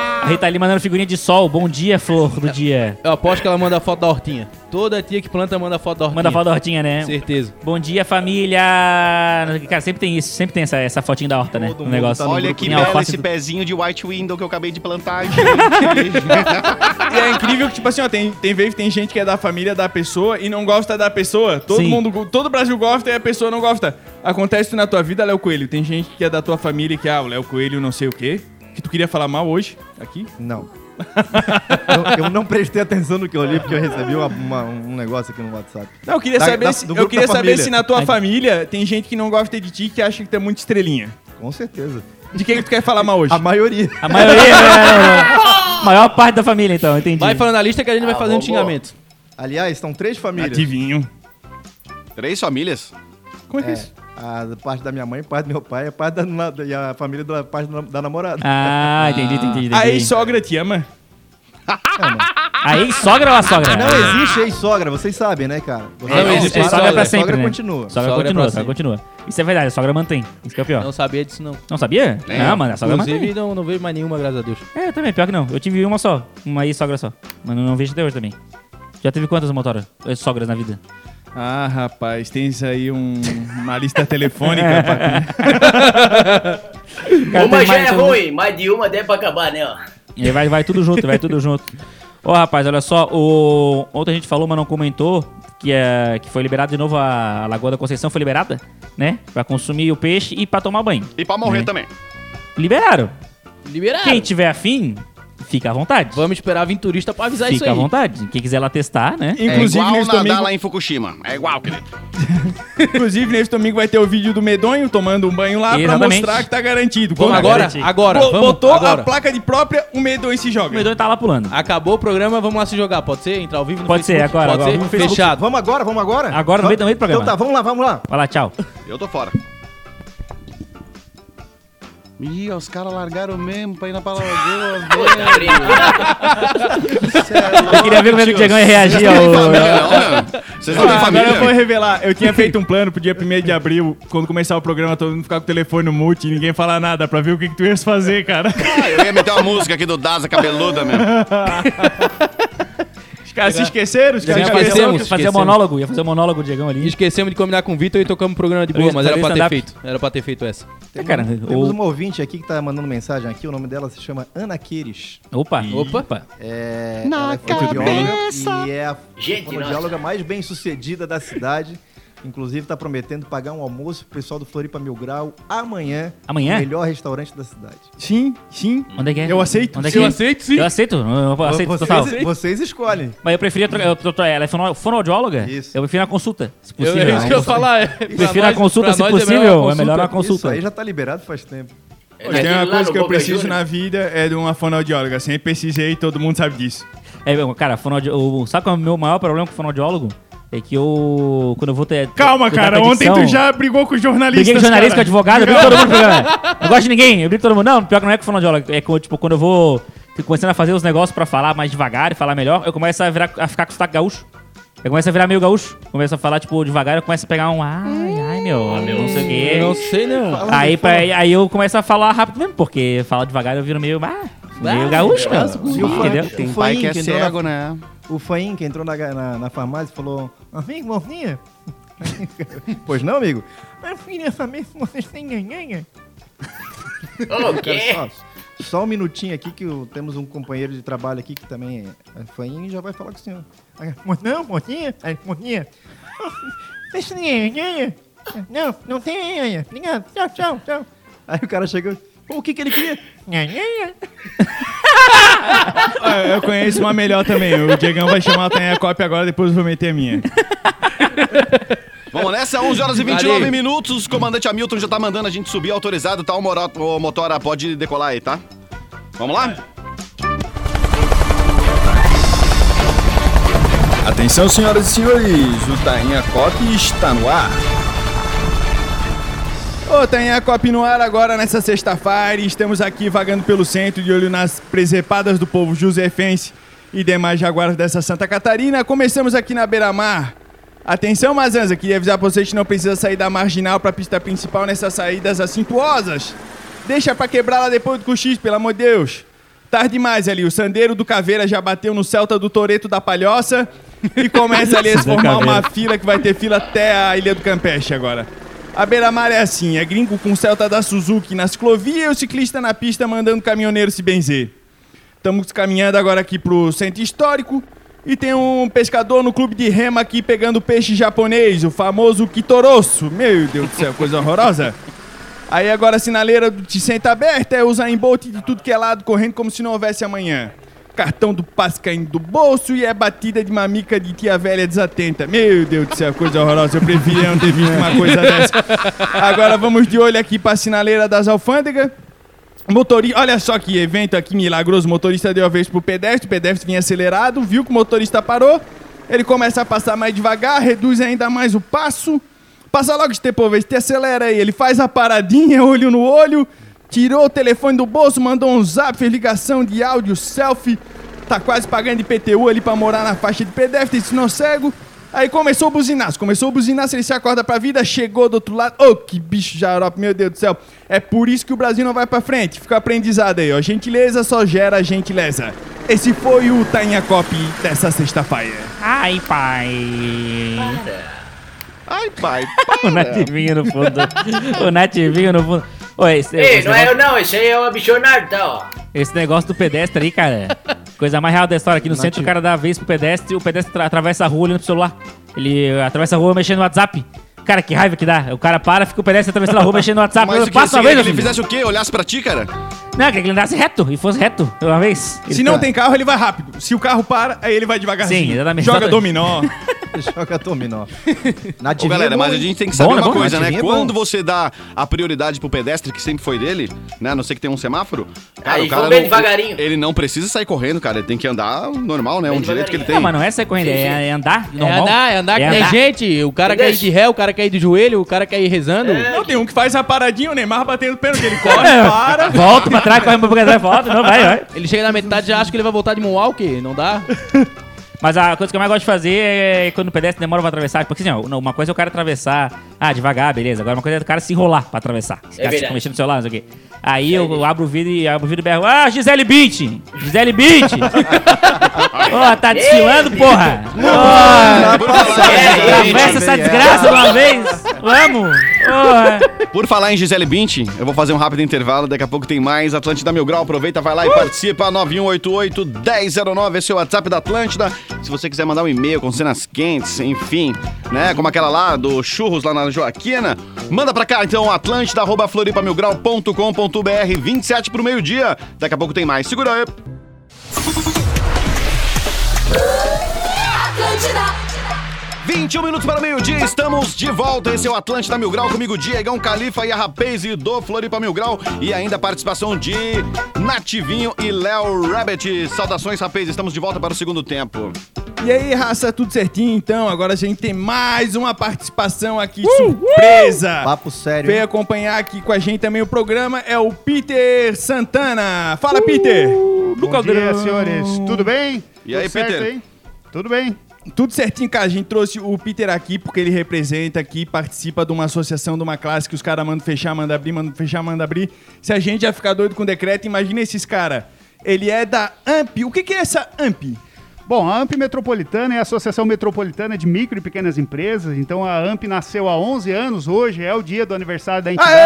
A Rita Lee mandando figurinha de sol. Bom dia, flor do dia. Eu aposto que ela manda foto da hortinha. Toda tia que planta manda foto da hortinha. Manda foto da hortinha, né? Certeza. Bom dia, família. Cara, sempre tem isso. Sempre tem essa, essa fotinha da horta, né? Todo No mundo negócio. tá no Olha grupo que Em belo alface esse do- pezinho de White Window que eu acabei de plantar. gente. E é incrível que, tipo assim, ó, tem, tem que tem gente que é da família da pessoa e não gosta da pessoa. Todo Sim. mundo, todo o Brasil gosta e a pessoa não gosta. Acontece isso na tua vida, Léo Coelho. Tem gente que é da tua família que, ah, o Léo Coelho não sei o quê. Que tu queria falar mal hoje, aqui. Não. eu, eu não prestei atenção no que eu li, porque eu recebi uma- uma- um negócio aqui no WhatsApp. Não, eu queria Da- saber, da- se, eu queria saber família. se na tua Ai. família tem gente que não gosta de ti que acha que tu é muito estrelinha. Com certeza. De quem que tu quer falar mal hoje? A maioria. A maioria? A maior parte da família, então, entendi. Vai falando a lista que a gente vai fazendo xingamento. Aliás, são três famílias. Adivinho. Três famílias? Como é que é É, isso? A parte da minha mãe, parte do meu pai, a parte da, e a família da parte da, da namorada. Ah, entendi, entendi, entendi. A ex-sogra te ama? A ex-sogra ou a sogra? Não existe ex-sogra, vocês sabem, né, cara? Vocês Não não existe sabem, sogra é pra sempre, sogra né? continua. Sogra, Sogra é continua, sogra continua. Isso é verdade, a sogra mantém. Isso que é o pior. Não Não, sabia disso, não. sabia? Não, mano, a sogra mantém. Inclusive, não, não vejo mais nenhuma, graças a Deus. É, eu também, pior que não. Eu tive uma só, uma ex-sogra só. Mas não, não vejo até hoje também. Já teve quantas motoras? Sogras na vida? Ah, rapaz, tens aí um- uma lista telefônica. pra- Cara, Uma já é ruim, mais de uma deve pra acabar, né? ó. E vai, vai tudo junto, vai tudo junto. Ô, rapaz, olha só, o... ontem a gente falou, mas não comentou, que, é... que foi liberado de novo a... a Lagoa da Conceição, foi liberada, né? Pra consumir o peixe e pra tomar banho. E pra morrer Né? também. Liberaram. Liberaram. Quem tiver afim, Fica à vontade. Vamos esperar a Venturista pra avisar isso Fica aí. à vontade. Quem quiser lá testar, né? É Inclusive, igual nesse nadar domingo, lá em Fukushima. É igual, querido. inclusive, nesse domingo vai ter o vídeo do Medonho tomando um banho lá pra Exatamente. mostrar que tá garantido. Vamos agora? garantir. Agora. bo- Vamos botou agora. a placa de própria, o Medonho se O joga. medonho tá lá pulando. Acabou o programa, vamos lá se jogar. Pode ser? Entrar ao vivo no Pode ser, Facebook? agora, Pode agora. ser? Fechado. Vamos agora, vamos agora? Agora, no meio- no meio do programa. Então tá, vamos lá, vamos lá. Vai lá, tchau. Eu tô fora. Ih, os caras largaram mesmo pra ir na Palagoa. Tá? Eu queria ver como é que o Diegão ia reagir ao... Vocês não têm Ah, família? agora eu vou revelar. Eu tinha feito um plano pro dia 1 de abril, quando começar o programa, todo mundo ficar com o telefone no mute e ninguém falar nada, pra ver o que, que tu ias fazer, cara. Ah, eu ia meter uma música aqui do Daza cabeluda mesmo. Caras se esqueceram, os caras Já se esquecemos. esqueceram. Fazer esquecemos. monólogo, ia fazer um monólogo do Diegão ali. Esquecemos de combinar com o Vitor e tocamos o programa de boa, mas era pra ter feito. Era pra ter feito essa. É, cara, Temos o- uma ouvinte aqui que tá mandando mensagem aqui, o nome dela se chama Ana Queires. Opa, Opa. opa. É, ela é fonoaudióloga e é a Gente, fonoaudióloga mais bem sucedida da cidade. Inclusive tá prometendo pagar um almoço pro pessoal do Floripa Mil Grau amanhã. Amanhã? No melhor restaurante da cidade. Sim, sim. Onde é que é? Eu aceito. Onde é que Eu é? aceito, sim. Eu aceito, eu eu aceito vocês, total. vocês escolhem. Mas eu preferia trocar. eu- eu- Ela é fono- fonoaudióloga? Isso. Eu prefiro a consulta, se Eu, possível. é isso que eu ia falar. É, Prefiro a consulta, se nós possível. É melhor a Isso consulta. aí já tá liberado faz tempo. É Tem uma coisa que eu preciso na vida é de uma fonoaudióloga. Sempre precisei e todo mundo sabe disso. É, cara, fonoaudi... o... sabe qual é o meu maior problema com fonoaudiólogo? É que eu. Quando eu vou ter. Calma, cuidar cara. com Ontem tu já brigou com jornalistas, Briguei com jornalista, com cara. advogado, eu brigo com todo mundo no programa. Não gosto de ninguém, eu brigo com todo mundo. Não, pior que não é com fonoaudiólogo. É com, tipo, quando eu vou fico começando a fazer os negócios pra falar mais devagar e falar melhor, eu começo a, virar, a ficar com sotaque gaúcho. Eu começo a virar meio gaúcho. Começo a falar, tipo, devagar, eu começo a pegar um. Ai, meu, meu, não sei o quê. Eu não sei, não. Aí, pra- aí eu começo a falar rápido mesmo, porque falar devagar eu viro meio. Ah, meio gaúcho, meu. Entendeu? Tem o pai que é entrou na- cego, né? O Faim que entrou na, na, na farmácia e falou: Amigo, mocinha. pois não, amigo? Eu queria saber se vocês têm ganhanha. Cara, só, só um minutinho aqui que o- temos um companheiro de trabalho aqui que também é, Faim e já vai falar com o senhor. Aí, "Mo- Não, mocinha? Aí, mocinha. Vocês têm ganhanha? Não, não tem ganhanha. Obrigado. Tchau, tchau, tchau. Aí o cara chegou. Pô, o que que ele queria? Ah, Eu conheço uma melhor também. O Diegão vai chamar a Tanha Copy agora, depois eu vou meter a minha. Vamos nessa, 11 horas e 29 Valeu. minutos. O comandante Hamilton já tá mandando a gente subir autorizado, tá? O, moro- o Motora pode decolar aí, tá? Vamos lá? Atenção, senhoras e senhores, o Tainha Cop está no ar. Tainha Cop no ar agora nessa sexta-feira. Estamos aqui vagando pelo centro, de olho nas presepadas do povo josefense e demais jaguaras dessa Santa Catarina. Começamos aqui na beira-mar. Atenção, Mazanza, queria avisar pra vocês que não precisa sair da marginal pra pista principal nessas saídas assintuosas. Deixa pra quebrar lá depois do cochise, pelo amor de Deus. Tarde demais ali, o Sandeiro do Caveira já bateu no Celta do Toreto da Palhoça e começa ali a se formar uma fila que vai ter fila até a Ilha do Campeche agora. A beira-mar é assim, é gringo com Celta da Suzuki na ciclovia e o ciclista na pista mandando o caminhoneiro se benzer. Estamos caminhando agora aqui pro centro histórico e tem um pescador no clube de rema aqui pegando peixe japonês, o famoso Kitorosso. Meu Deus do céu, coisa horrorosa. Aí agora a sinaleira do Ticenta aberta é usar em Bolt de tudo que é lado, correndo como se não houvesse amanhã. Cartão do passe caindo do bolso e é batida de mamica de tia velha desatenta. Meu Deus do céu, coisa horrorosa. Eu preferia não ter visto uma coisa dessa. Agora vamos de olho aqui pra sinaleira das alfândegas. Motorista, olha só que evento aqui milagroso. O motorista deu a vez pro pedestre, o pedestre vinha acelerado, viu que o motorista parou. Ele começa a passar mais devagar, reduz ainda mais o passo. Passa logo, Stepovez, te acelera aí. Ele faz a paradinha, olho no olho, tirou o telefone do bolso, mandou um zap, fez ligação de áudio, selfie. Tá quase pagando de PTU ali pra morar na faixa de pedestre, ensinou cego. Aí começou o buzinaço, começou o buzinaço, ele se acorda pra vida, chegou do outro lado. Ô, que bicho jarope, meu Deus do céu. É por isso que o Brasil não vai pra frente. Fica aprendizado aí, ó. Gentileza só gera gentileza. Esse foi o Tainha Cop dessa sexta-feira. Ai, pai. Ai, pai. O nativinho no fundo. o nativinho no fundo. Ô, esse, Ei, esse não é negócio, eu não, esse aí é o Bichonardo, tá, ó. esse negócio do pedestre aí, cara. Coisa mais real da história. Aqui no centro, o cara dá a vez pro pedestre, o pedestre tra- atravessa a rua olhando pro celular. Ele atravessa a rua mexendo no WhatsApp. Cara, que raiva que dá. O cara para, fica o pedestre atravessando a rua mexendo no WhatsApp. Mas o que Passa você uma vez, ele filho. fizesse o quê? Olhasse pra ti, cara? Não, queria que ele andasse reto e fosse reto uma vez. Se não tem carro, ele vai rápido. Se o carro para, aí ele vai devagarzinho. Sim, exatamente. Joga Exatamente. dominó. Joga dominó. Ô, Nativinho galera, é mas a gente tem que saber Bom, né? uma Bom, coisa, né? é bom. Quando você dá a prioridade pro pedestre, que sempre foi dele, né? A não ser que tenha um semáforo, cara, Aí, o cara vamos bem não, devagarinho. ele não precisa sair correndo, cara. Ele tem que andar normal, né? Bem um direito que ele tem. Não, mas não é sair correndo, é, é andar É normal. andar, é andar que tem gente. O cara quer ir de ré, o cara quer ir de joelho, o cara quer ir rezando. Não, tem um que faz a paradinha, o Neymar batendo pênalti. Ele corre, É, para. Volta pra trás, corre pra trás, volta. Não, vai, vai. Ele chega na metade e já acha que ele vai voltar de Moonwalk, não dá? Mas a coisa que eu mais gosto de fazer é quando o pedestre demora pra atravessar. Porque assim, ó, uma coisa é o cara atravessar, ah, devagar, beleza. Agora uma coisa é o cara se enrolar pra atravessar. Esse cara verdade. fica mexendo no celular, não sei o quê. Aí eu, eu abro o vídeo e abro o vídeo e berro, ah, Gisele Bint! Gisele Bint! Ó, tá desfilando, porra! Falar, atravessa essa desgraça de uma vez! Vamos! Por falar em Gisele Bint, eu vou fazer um rápido intervalo. Daqui a pouco tem mais Atlântida Mil Grau. Aproveita, vai lá e participa. 9188-1009. Esse é o WhatsApp da Atlântida. Se você quiser mandar um e-mail com cenas quentes, enfim, né? Como aquela lá do Churros lá na Joaquina, manda pra cá então, atlântida.floripamilgrau.com.br 27 pro meio-dia. Daqui a pouco tem mais. Segura aí. 21 minutos para o meio-dia, estamos de volta. Esse é o Atlântida Mil Grau, comigo Diegão Califa e a Rapaz e do Floripa Mil Grau. E ainda a participação de Nativinho e Léo Rabbit. Saudações, Rapaz, estamos de volta para o segundo tempo. E aí, raça, tudo certinho? Então, agora a gente tem mais uma participação aqui, surpresa. Papo sério. Veio acompanhar aqui com a gente também o programa, é o Peter Santana. Fala, Peter! Bom dia, senhores. Tudo bem? E aí, Tudo certo, Peter? hein? Tudo bem. Tudo certinho, cara. A gente trouxe o Peter aqui porque ele representa aqui, participa de uma associação, de uma classe que os caras mandam fechar, mandam abrir, mandam fechar, mandam abrir. Se a gente já ficar doido com decreto, imagina esses caras. Ele é da AMP. O que, que é essa AMP? Bom, a AMP Metropolitana é a Associação Metropolitana de Micro e Pequenas Empresas. Então a AMP nasceu há 11 anos. Hoje é o dia do aniversário da entidade. 11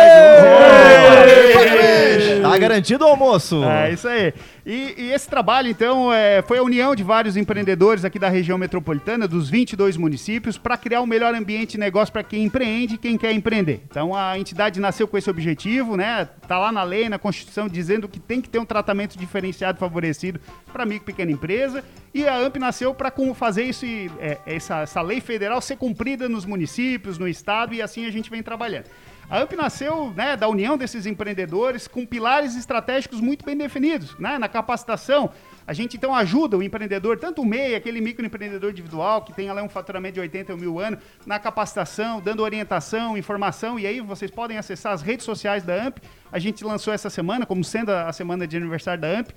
anos. Tá garantido o almoço. É isso aí. E, e esse trabalho, então, é, foi a união de vários empreendedores aqui da região metropolitana, dos 22 municípios, para criar um melhor ambiente de negócio para quem empreende e quem quer empreender. Então, a entidade nasceu com esse objetivo, né? Tá lá na lei, na Constituição, dizendo que tem que ter um tratamento diferenciado favorecido para micro e pequena empresa. E a AMP nasceu para fazer isso, e, é, essa, essa lei federal ser cumprida nos municípios, no estado, e assim a gente vem trabalhando. A AMP nasceu né, da união desses empreendedores com pilares estratégicos muito bem definidos. Né? Na capacitação, a gente então ajuda o empreendedor, tanto o MEI, aquele microempreendedor individual que tem lá um faturamento de 80 mil anos, na capacitação, dando orientação, informação, e aí vocês podem acessar as redes sociais da AMP. A gente lançou essa semana, como sendo a semana de aniversário da AMP,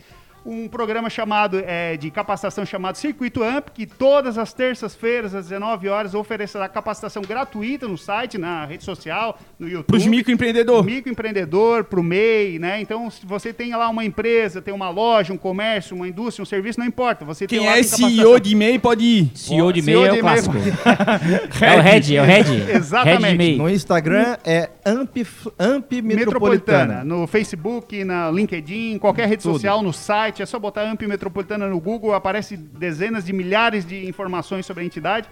um programa chamado é, de capacitação chamado Circuito AMP, que todas as terças-feiras, às 19 horas, oferecerá capacitação gratuita no site, na rede social, no YouTube. Pros microempreendedores. Microempreendedor, pro MEI, né? Então, se você tem lá uma empresa, tem uma loja, um comércio, uma indústria, um serviço, não importa. Você tem Quem lá é tem CEO de e-mail pode ir. CEO de e-mail é o clássico. É o Red, é o Red. Exatamente. No Instagram é AMP, AMP Metropolitana. Metropolitana. No Facebook, na LinkedIn, em qualquer rede social, no site. É só botar AMP Metropolitana no Google, aparece dezenas de milhares de informações sobre a entidade.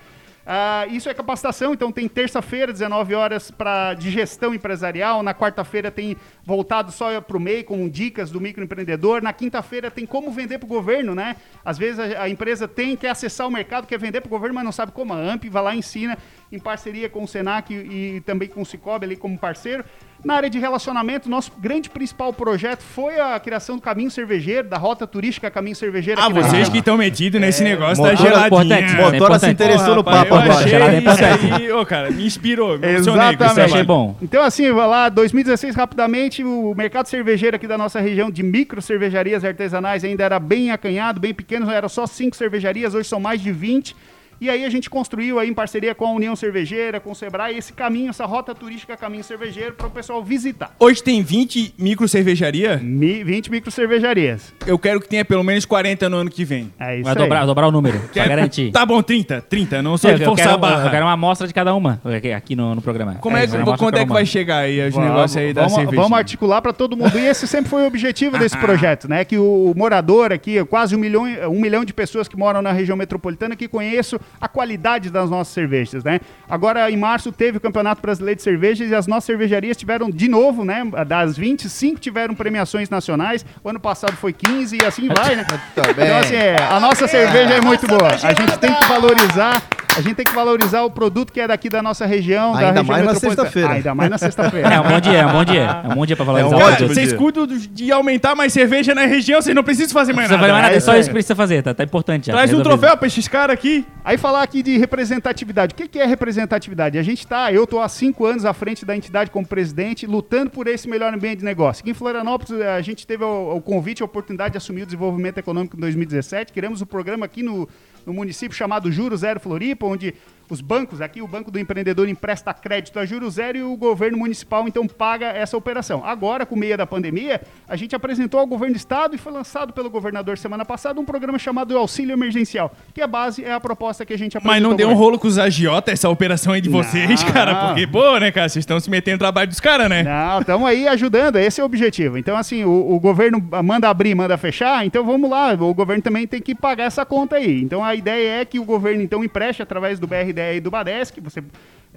Ah, isso é capacitação, então tem terça-feira, 19 horas, para de gestão empresarial. Na quarta-feira tem voltado só para o MEI, com dicas do microempreendedor. Na quinta-feira tem como vender para o governo, né? Às vezes a, a empresa tem que acessar o mercado, quer vender para o governo, mas não sabe como. A AMP vai lá e ensina, em parceria com o Senac e, e também com o Cicobi ali como parceiro. Na área de relacionamento, nosso grande principal projeto foi a criação do Caminho Cervejeiro, da Rota Turística Caminho Cervejeiro. Ah, vocês que estão metidos nesse negócio motora da geladinha. importante, Motora É se importante. interessou no papo eu agora. achei Gelada é isso aí, ô, cara, me inspirou. Me Exatamente. Achei bom. Então, assim, vai lá, 2016, rapidamente, o mercado cervejeiro aqui da nossa região de micro cervejarias artesanais ainda era bem acanhado, bem pequeno, eram só cinco cervejarias, hoje são mais de 20. E aí a gente construiu aí em parceria com a União Cervejeira, com o Sebrae, esse caminho, essa rota turística Caminho Cervejeiro para o pessoal visitar. Hoje tem 20 micro cervejaria. Mi- 20 micro cervejarias. Eu quero que tenha pelo menos 40 no ano que vem. É isso Vai aí. dobrar, dobrar o número, pra Quero- garantir. Tá bom, 30, 30, não sou É, de eu, forçar quero, a barra. eu quero uma amostra de cada uma aqui- no, no programa. Como é, amostra quando de é que vai chegar aí os negócios aí da vamos, cerveja? vamos articular para todo mundo. E esse sempre foi o objetivo desse projeto, né? Que o morador aqui, quase um milhão, um milhão de pessoas que moram na região metropolitana, que conheço a qualidade das nossas cervejas, né? Agora, em março, teve o Campeonato Brasileiro de Cervejas e as nossas cervejarias tiveram, de novo, né? Das 25 tiveram premiações nacionais. O ano passado foi 15 e assim vai, né? Bem. Então, assim, é, a nossa cerveja é muito boa. A gente tem que valorizar. A gente tem que valorizar o produto que é daqui da nossa região, da Ainda região mais na sexta-feira. Ainda mais na sexta-feira. É um bom dia, é um bom dia. É um bom dia pra valorizar É um o produto. Vocês cuidam de aumentar mais cerveja na região, vocês não precisam fazer Não mais precisa nada. fazer mais nada, é só isso isso que precisa fazer, tá? Tá importante já. Traz um Resolvido. troféu pra esses caras aqui. Aí falar aqui de representatividade. O que é representatividade? A gente tá, eu tô há cinco anos à frente da entidade como presidente, lutando por esse melhor ambiente de negócio. Aqui em Florianópolis, a gente teve o, o convite, a oportunidade de assumir o desenvolvimento econômico em 2017. Criamos o programa aqui no, no município chamado Juro Zero Floripa, onde os bancos, aqui o Banco do Empreendedor empresta crédito a juro zero e o governo municipal então paga essa operação. Agora, com meia da pandemia, a gente apresentou ao governo do estado e foi lançado pelo governador semana passada um programa chamado Auxílio Emergencial, que a base é a proposta que a gente apresentou. Mas não deu um rolo com os agiota essa operação aí de vocês, Não, cara. não. Porque, pô, né, cara, vocês estão se metendo no trabalho dos caras, né? Não, estamos aí ajudando, esse é o objetivo. Então, assim, o, o governo manda abrir, manda fechar, então vamos lá, o governo também tem que pagar essa conta aí. Então, a ideia é que o governo, então, empreste através do BRDE e do Badesc, você...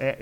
É,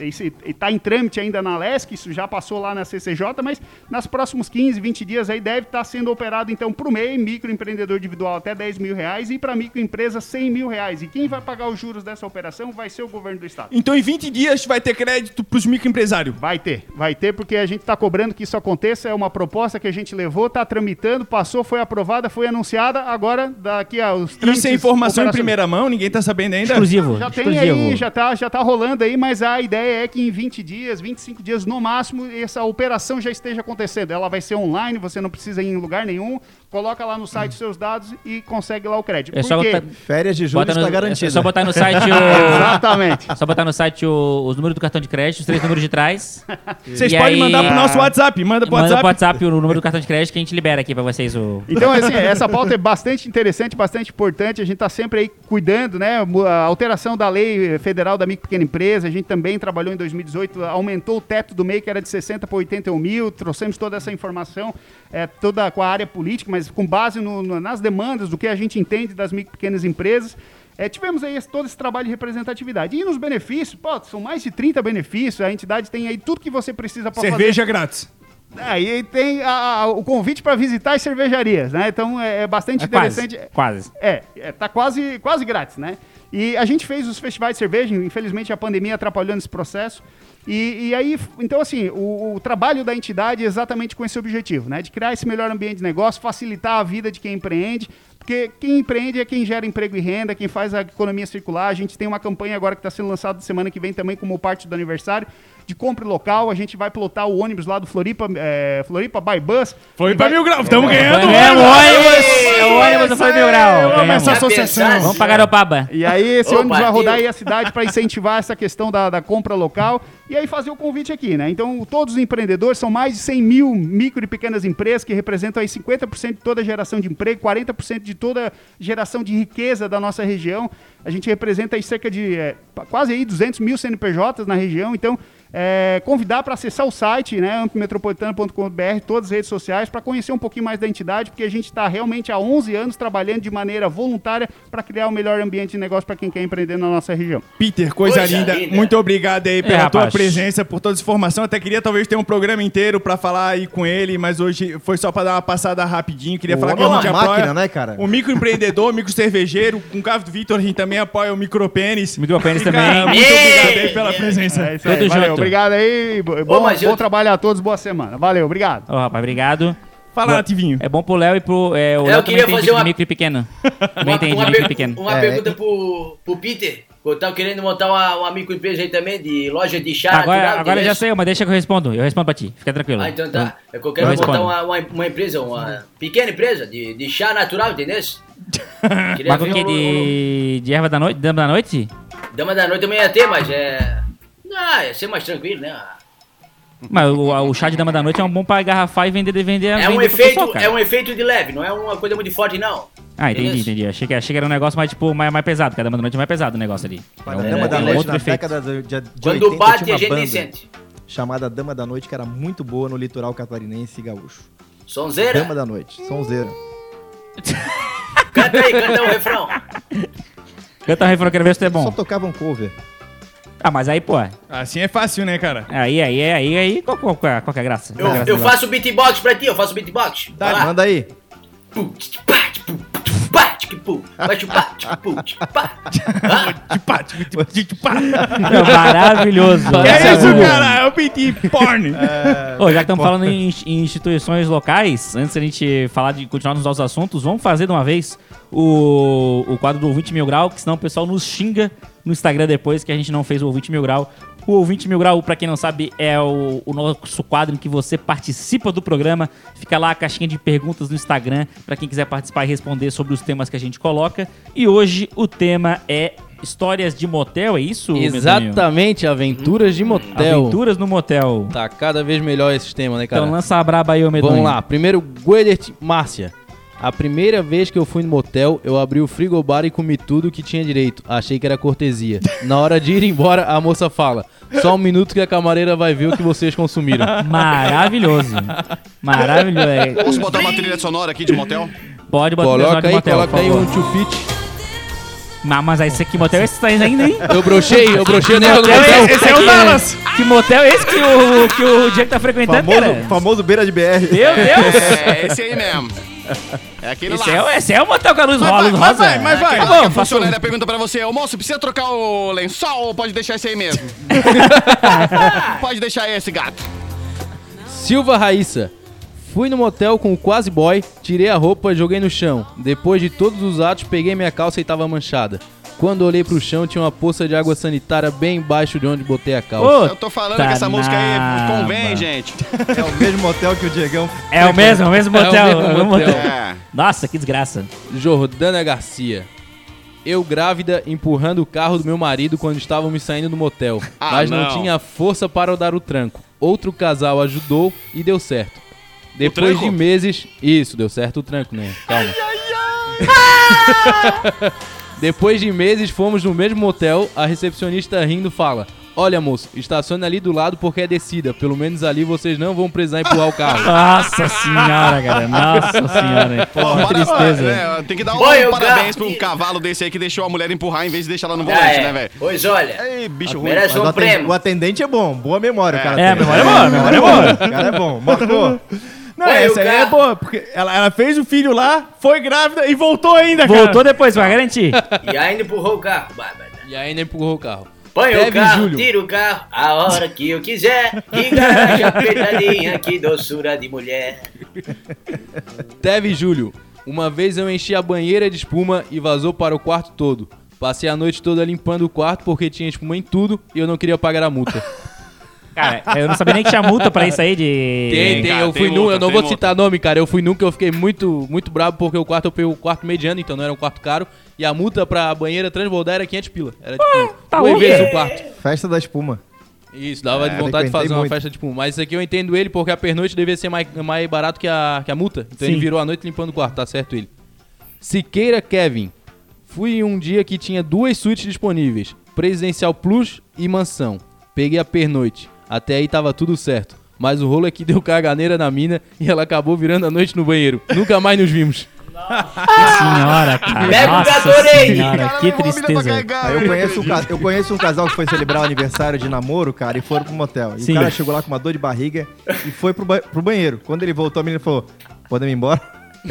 está em trâmite ainda na LESC, isso já passou lá na CCJ, mas nos próximos 15, 20 dias aí deve estar sendo operado então para o MEI, microempreendedor individual até 10 mil reais e para microempresa 100 mil reais. E quem vai pagar os juros dessa operação vai ser o governo do estado. Então em 20 dias vai ter crédito pros microempresários. Vai ter, vai ter, porque a gente está cobrando que isso aconteça. É uma proposta que a gente levou, está tramitando, passou, foi aprovada, foi anunciada. Agora, daqui aos Isso é informação em operacionais- primeira mão, ninguém tá sabendo ainda. Exclusivo. Já tem exclusivo. aí, já tá, já tá rolando aí, mas a ideia é que em 20 dias, 25 dias no máximo, essa operação já esteja acontecendo. Ela vai ser online, você não precisa ir em lugar nenhum. Coloca lá no site seus dados e consegue lá o crédito. É Por só botar- Férias de julho está no, é só botar no site o. Exatamente. Só botar no site o- os números do cartão de crédito, os três números de trás. Vocês podem aí- mandar pro nosso WhatsApp. Manda pro Manda WhatsApp. pro WhatsApp o número do cartão de crédito que a gente libera aqui pra vocês o. Então, assim, essa pauta é bastante interessante, bastante importante. A gente está sempre aí cuidando, né? A alteração da lei federal da micro e pequena empresa. A gente também trabalhou em 2018, aumentou o teto do MEI, que era de 60 para 81 mil. Trouxemos toda essa informação, é, toda com a área política, mas com base no- no- nas demandas do que a gente entende das micro e pequenas empresas. É, tivemos aí esse- todo esse trabalho de representatividade. E nos benefícios, pô, são mais de 30 benefícios. A entidade tem aí tudo que você precisa para fazer Cerveja grátis. Aí tem a- a- o convite para visitar as cervejarias, né? Então é, é bastante É quase. interessante. Quase. É, é, tá quase, quase grátis, né? E a gente fez os festivais de cerveja, infelizmente a pandemia atrapalhou nesse processo. E, e aí, então assim, o, o trabalho da entidade é exatamente com esse objetivo, né? De criar esse melhor ambiente de negócio, facilitar a vida de quem empreende, porque quem empreende é quem gera emprego e renda, quem faz a economia circular. A gente tem uma campanha agora que está sendo lançada semana que vem também como parte do aniversário, de compra local. A gente vai pilotar o ônibus lá do Floripa, é, Floripa by Bus. Foi pra vai- mil graus. Estamos ganhando. Ganhamos mano. ônibus! É o ônibus do Foi Mil Grau. Amo Ganhamos. essa associação. Vamos pagar o Paba. E aí esse Opa, ônibus vai rodar aí a cidade para incentivar essa questão da, da compra local e aí fazer o convite aqui, né? Então todos os empreendedores são mais de 100 mil micro e pequenas empresas que representam aí 50% de toda a geração de emprego, 40% de toda a geração de riqueza da nossa região. A gente representa aí cerca de é, quase aí 200 mil CNPJs na região, então é, convidar para acessar o site, né, amplimetropolitano.com.br, todas as redes sociais, para conhecer um pouquinho mais da entidade, porque a gente está realmente há 11 anos trabalhando de maneira voluntária para criar o melhor ambiente de negócio para quem quer empreender na nossa região. Peter, coisa, Coisa linda. linda. Muito obrigado aí pela É, tua rapaz. presença, por toda essa informação. Até queria talvez ter um programa inteiro pra falar aí com ele, mas hoje foi só pra dar uma passada rapidinho. Queria O falar que a gente uma apoia máquina, né, cara? o microempreendedor, o micro cervejeiro. Com o caso do Vitor, a gente também apoia o micropênis. Micropênis E, cara, também. Muito obrigado aí pela presença. É isso aí, Tudo valeu, junto. Obrigado aí, bo- bom, eu- bom trabalho a todos, boa semana. Valeu, obrigado. Ô, rapaz, obrigado. Fala, Nativinho. É bom pro Léo e pro. É, o Eu Léo queria fazer de uma- micro e pequeno. Também de uma micro e pequeno. uma É, pergunta pro, pro Peter. Eu tava querendo montar uma, uma microempresa aí também, de loja de chá Agora, natural. agora eu já sei, mas deixa que eu respondo. Eu respondo pra ti. Fica tranquilo. Ah, então tá. É que eu quero Eu montar uma, uma, uma empresa, uma pequena empresa de, de chá natural, entendeu? Queria Mas que? o- De, de erva da noite? Dama da noite? Dama da noite também ia ter, mas é. Ah, ia ser mais tranquilo, né? Mas o, o chá de dama da noite é um bom pra engarrafar e vender, vender, É vender um, efeito, é um efeito de leve, não é uma coisa muito forte, não. Ah, entendi, Entendeu? entendi. Achei que, achei que era um negócio mais, tipo, mais, mais pesado, porque a dama da noite é mais pesado o negócio ali. A É um- Dama da é um Noite, outro na efeito. década de, de, Quando 80, bate, tinha a gente nem banda sente. chamada Dama da Noite, que era muito boa no litoral catarinense e gaúcho. Sonzeira? Dama da Noite, sonzeira. Canta aí, canta o refrão. Canta um refrão, quero ver se tu é Só bom. tocava um cover. Ah, mas aí, pô. Assim é fácil, né, cara? Aí, aí, aí, aí, qual, qual, qual, qual que é a graça? Eu, é a graça eu faço beatbox pra ti, eu faço beatbox. Lá. Manda aí. Pum, tchic, pá, tchic, pum, pá, tchic, pum. Vai chupar, tchic, pum, tchic, pá. Ah, Tipá, tipá, tipá. Não, maravilhoso. Que Essa é isso, cara? É o PT porn. Ô, já que estamos falando em, em instituições locais, antes da gente falar de continuar nos nossos assuntos, vamos fazer de uma vez o, o quadro do Ouvinte Mil Grau, que senão o pessoal nos xinga no Instagram depois que a gente não fez o Ouvinte Mil Grau. O Ouvinte Mil Grau, pra quem não sabe, é o, o nosso quadro em que você participa do programa. Fica lá a caixinha de perguntas no Instagram pra quem quiser participar e responder sobre os temas que a gente coloca. E hoje o tema é histórias de motel, é isso? Exatamente, aventuras de motel. Aventuras no motel. Tá cada vez melhor esse tema, né, cara? Então lança a braba aí, ô Medonho. Vamos lá. Primeiro, Guedert Márcia. A primeira vez que eu fui no motel, eu abri o frigobar e comi tudo que tinha direito. Achei que era cortesia. Na hora de ir embora, a moça fala: Só um minuto que a camareira vai ver o que vocês consumiram. Maravilhoso. Maravilhoso. É, Posso botar uma trilha sonora aqui de motel? Pode botar Coloca no aí, motel, coloca aí um tio fit. Mas, mas aí, esse aqui, motel, esse tá ainda, hein? Eu brochei, eu brochei o negócio do Motel motel. esse, esse é o Dallas. Que motel é esse que o, que o Diego tá frequentando, Famoso, cara? famoso beira de BR. Meu Deus. É, esse aí mesmo. É aquele Esse lá. é, o- esse é o motel com a luz Mas rosa. vai, mas rosa. vai, mas vai. Tá bom, a faço... pergunta pra você, ô moço, precisa trocar o lençol ou pode deixar esse aí mesmo? pode deixar esse, gato. Silva Raíssa. Fui no motel com o quase boy, tirei a roupa e joguei no chão. Depois de todos os atos, peguei minha calça e tava manchada. Quando olhei pro chão, tinha uma poça de água sanitária bem embaixo de onde botei a calça. Ô, Eu tô falando que essa música aí Tanaba. convém, gente. É o mesmo motel que o Diegão. É o mesmo, é o mesmo É o motel. mesmo é o mesmo motel. motel. É. Nossa, que desgraça. Jordana Garcia. Eu grávida empurrando o carro do meu marido quando estávamos saindo do motel, Ah, mas não. não. tinha força para dar o tranco. Outro casal ajudou e deu certo. Depois tranco? de meses, isso, deu certo o tranco, né? Calma. Depois de meses fomos no mesmo motel, a recepcionista rindo fala: "Olha, moço, estacione ali do lado porque é descida. Pelo menos ali vocês não vão precisar empurrar o carro." Nossa senhora, cara. Nossa senhora. Pô, que para- tristeza. é, tem que dar um Vai, o parabéns pro cavalo desse aí que deixou a mulher empurrar em vez de deixar ela no Ah, volante, é. né, velho? Pois olha, Ei, bicho ruim. merece Mas o, um aten- prêmio. o atendente é bom, boa memória o cara É, tem. memória é boa, memória é boa. O cara é bom, marcou. Não, Vai, essa o aí cara- é boa, porque ela, ela fez o filho lá, foi grávida e voltou ainda, cara. Voltou depois, vai garantir. E ainda empurrou o carro, Bárbara. E ainda empurrou o carro. Põe o Teve carro, Júlio. tira o carro, a hora que eu quiser. Que garagem apertadinha, que doçura de mulher. Teve Júlio. Uma vez eu enchi a banheira de espuma e vazou para o quarto todo. Passei a noite toda limpando o quarto porque tinha espuma em tudo e eu não queria pagar a multa. Cara, eu não sabia nem que tinha multa pra isso aí de... Tem, tem, cara, eu tem fui num, multa, eu não tem vou multa. citar nome, cara. Eu fui num que eu fiquei muito, muito bravo porque o quarto eu peguei o quarto mediano, então não era um quarto caro. E a multa pra banheira transbordar era 500 pila. Era tipo, tá duas louco. vezes o quarto. Festa da espuma. Isso, dava de É, vontade de fazer uma muito. festa de espuma. Mas isso aqui eu entendo ele porque a pernoite devia ser mais, mais barato que a, que a multa. Então Sim. ele virou a noite limpando o quarto, tá certo ele. Siqueira Kevin. Fui um dia que tinha duas suítes disponíveis: Presidencial Plus e Mansão. Peguei a pernoite. Até aí tava tudo certo. Mas o rolo é que deu caganeira na mina e ela acabou virando a noite no banheiro. Nunca mais nos vimos. Senhora, cara. Pega o Nossa Gatorade. senhora, Cara, que pra tristeza. carregar, Aí eu conheço, um, ca- eu conheço um casal que foi celebrar o aniversário de namoro, cara, e foram pro motel. E Sim. o cara chegou lá com uma dor de barriga e foi pro, ba- pro banheiro. Quando ele voltou, a menina falou: Podemos ir embora?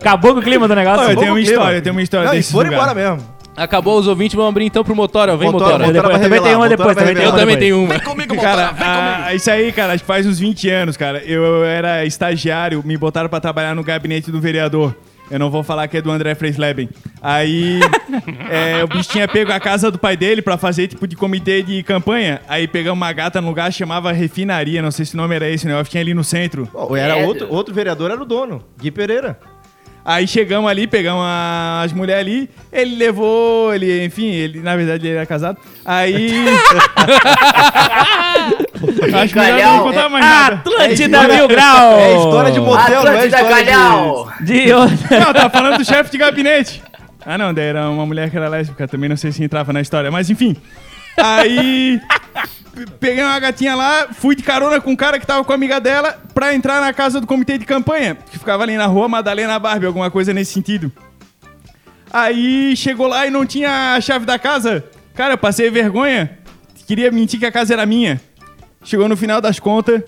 Acabou com o clima do negócio. Olha, tem uma clima. história, tem uma história Não, e desse foram lugar. embora mesmo. Acabou os ouvintes, vamos abrir então pro Motora. Vem, Motora, Motora. Também tenho uma depois, também vai tenho Eu uma também tenho uma. Vem comigo, Cara, Motora, vem comigo. ah, isso aí, cara, faz uns 20 anos, cara. Eu era estagiário, me botaram pra trabalhar no gabinete do vereador. Eu não vou falar que é do André Freisleben. Aí, é, o bicho tinha pego a casa do pai dele pra fazer tipo de comitê de campanha. Aí pegamos uma gata num lugar que chamava Refinaria, não sei se o nome era esse, né? Eu tinha ali no centro. Pô, era Credo. outro, outro vereador, era o dono, Gui Pereira. Aí chegamos ali, pegamos a- as mulheres ali, ele levou, ele, enfim, ele, na verdade, ele era casado. Aí. Acho que melhor não contar mais nada. Atlântida Mil Grau! É história de motel, não é Atlântida história Calhau. De outra. Não, tá falando do chefe de gabinete. Ah, não, daí era uma mulher que era lésbica, também não sei se entrava na história, mas enfim. Aí. Pe- Peguei uma gatinha lá, fui de carona com um cara que tava com a amiga dela pra entrar na casa do comitê de campanha, que ficava ali na rua Madalena Barbie, alguma coisa nesse sentido. Aí chegou lá e não tinha a chave da casa. Cara, passei vergonha. Queria mentir que a casa era minha. Chegou no final das contas,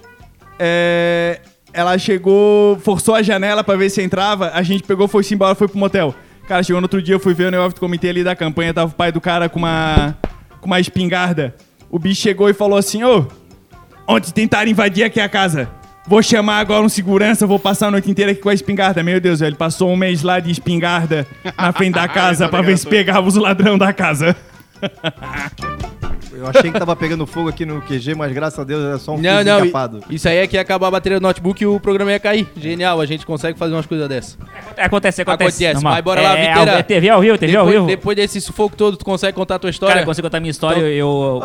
é, ela chegou, forçou a janela pra ver se entrava. A gente pegou, foi-se embora, foi pro motel. Cara, chegou no outro dia, eu fui ver o negócio do comitê ali da campanha, tava o pai do cara com uma, com uma espingarda. O bicho chegou e falou assim, ô, ontem tentaram invadir aqui a casa. Vou chamar agora um segurança, vou passar a noite inteira aqui com a espingarda. Meu Deus, ele passou um mês lá de espingarda na frente da casa pra ver se pegava os ladrão da casa. Eu achei que tava pegando fogo aqui no QG, mas graças a Deus era só um Não, não, encapado. isso aí é que ia acabar a bateria do notebook e o programa ia cair. Genial, a gente consegue fazer umas coisas dessas. Acontece, acontece. Acontece, normal. mas bora lá, é, Viteira. é TV ao vivo, TV ao Depois, vivo. depois desse sufoco todo, tu consegue contar a tua história? Cara, eu consigo contar a minha história, eu... eu,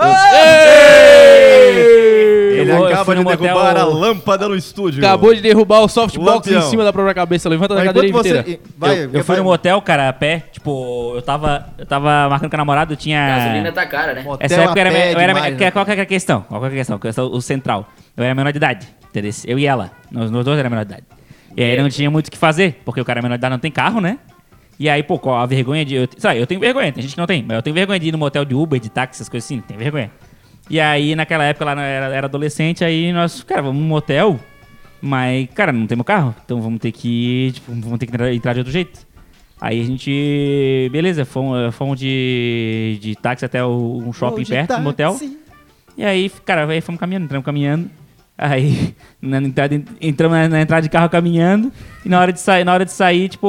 Ele eu vou- acaba fui de derrubar a lâmpada no estúdio. Acabou de derrubar o softbox Lampião. em cima da própria cabeça. Levanta da cadeira enquanto inteira. você... Vai, eu, eu fui no motel, cara, a pé. Tipo, eu tava, eu tava marcando com a namorada, eu tinha... Gasolina tá cara, né? Motel Essa época a era, pé eu era, demais, que- né? qual que era a questão? Qual que era a questão? O central. Eu era menor de idade, entendeu? Eu e ela. Nós, nós dois éramos menor de idade. E aí não tinha muito o que fazer, porque o cara menor de idade não tem carro, né? E aí, pô, qual a vergonha de. Eu, sabe, eu tenho vergonha, tem gente que não tem, mas eu tenho vergonha de ir no motel de Uber, de táxi, essas coisas assim, tem vergonha. E aí, naquela época, lá era, era adolescente, aí nós, cara, vamos no motel, mas, cara, não temos carro, então vamos ter que. Tipo, vamos ter que entrar, de outro jeito. Aí a gente. Beleza, fomos, fomos de, de táxi até o, um shopping perto do motel. táxi. E aí, cara, aí fomos caminhando, entramos caminhando. Aí, na entrada, entramos na, na entrada de carro caminhando. E na hora de sair, na hora de sair, tipo,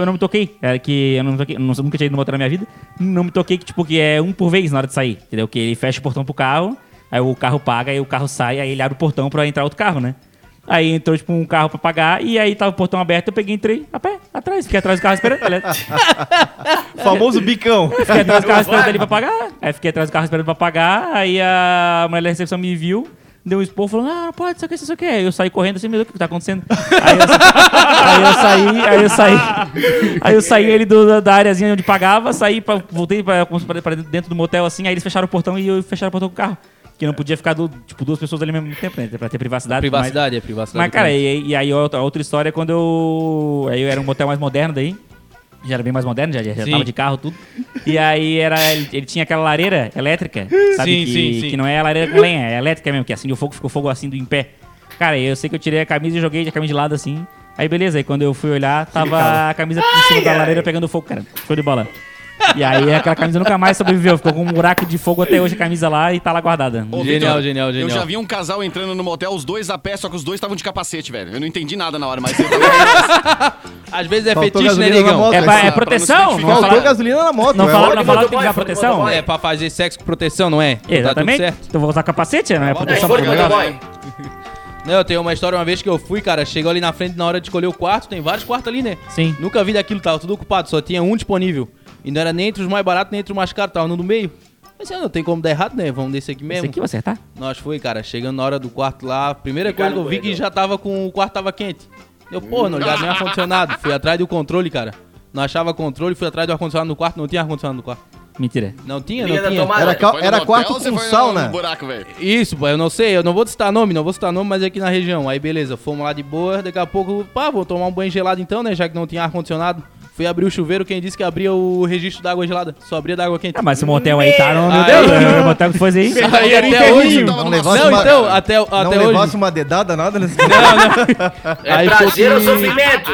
eu não me toquei. Era que eu não me toquei, eu não- nunca tinha ido no motel na minha vida. Não me toquei que, tipo, que é um por vez na hora de sair. Entendeu? Que ele fecha o portão pro carro, aí o carro paga, aí o carro sai, aí ele abre o portão pra entrar outro carro, né? Aí entrou, tipo, um carro pra pagar, e aí tava o portão aberto, eu peguei e entrei a pé, atrás, fiquei atrás do carro esperando. Famoso bicão. Fiquei atrás do carro esperando ali pra pagar. Aí fiquei atrás do carro esperando pra pagar. Aí a mulher da recepção me viu, deu um expor, falou: Não, não pode, isso aqui, isso aqui. Aí eu saí correndo assim, meu Deus, o que tá acontecendo? Aí eu, aí eu saí, aí eu saí. Aí eu saí ele do, da- areazinha onde pagava, saí, pra, voltei pra, pra, dentro do motel assim, aí eles fecharam o portão e eu fecharam o portão com o carro. Que não podia ficar, do, tipo, duas pessoas ali ao mesmo tempo, né? Pra ter privacidade. Privacidade, é privacidade. Mas, cara, e, e aí outra, outra história é quando eu. Aí eu era um motel mais moderno daí. Já era bem mais moderno, já, já Sim. tava de carro, tudo. E aí era. Ele, ele tinha aquela lareira elétrica, sabe? Sim, que, sim, sim. que não é a lareira com lenha, é elétrica mesmo, que acende o fogo, ficou fogo assim do em pé. Cara, eu sei que eu tirei a camisa e joguei a camisa de lado assim. Aí beleza, aí quando eu fui olhar, tava a camisa em cima da lareira pegando fogo, cara. Show de bola. E aí aquela camisa nunca mais sobreviveu, ficou com um buraco de fogo até hoje a camisa lá e tá lá guardada. Ô, Genial, Vitor, genial, genial. Eu já vi um casal entrando no motel, os dois a pé, só que os dois estavam de capacete, velho. Eu não entendi nada na hora, mas... Às vezes é Faltou fetiche, né, gasolina na negão? moto. É, pra- é pra proteção, não se não. Faltou falar, gasolina na moto. não é falar, ótimo. não falar que usar foi proteção? É pra fazer sexo com proteção, não é? Tá tudo Exatamente. certo. Então vou usar capacete, não é proteção Aí pra do negócio. motoboy. Não, eu tenho uma história uma vez que eu fui, cara, chegou ali na frente na hora de escolher o quarto, tem vários quartos ali, né? Sim. Nunca vi daquilo, tava tudo ocupado, só tinha um disponível. E não era nem entre os mais baratos, nem entre os mais caros, tava no do meio. Mas assim, não tem como dar errado, né? Vamos desse aqui Esse mesmo. aqui eu vou acertar? Nós foi, cara, chegando na hora do quarto lá, primeira Ficar coisa que eu vi que corredor. já tava com o quarto tava quente. Eu, pô, não ligado nem ar-condicionado. Fui atrás do controle, cara. Não achava controle, fui atrás do ar-condicionado no quarto, não tinha ar-condicionado no quarto. Mentira. Não tinha, não da tinha. Era, ca- era quarto com sauna. No buraco, velho. Isso, pô, eu não sei, eu não vou citar nome, não vou citar nome, mas é aqui na região. Aí beleza, fomos lá de boa, daqui a pouco, pá, vou tomar um banho gelado então, né, já que não tinha ar-condicionado. Fui abrir o chuveiro, quem disse que abria o registro da água gelada? Só abria da água quente. Ah, mas esse motel aí tá no. Meu Aí- Deus, o motel que foi aí. Aí até hoje. Não Não, uma- então, até, Não até levasse hoje. uma dedada, nada nesse É Aí prazer ou sofrimento?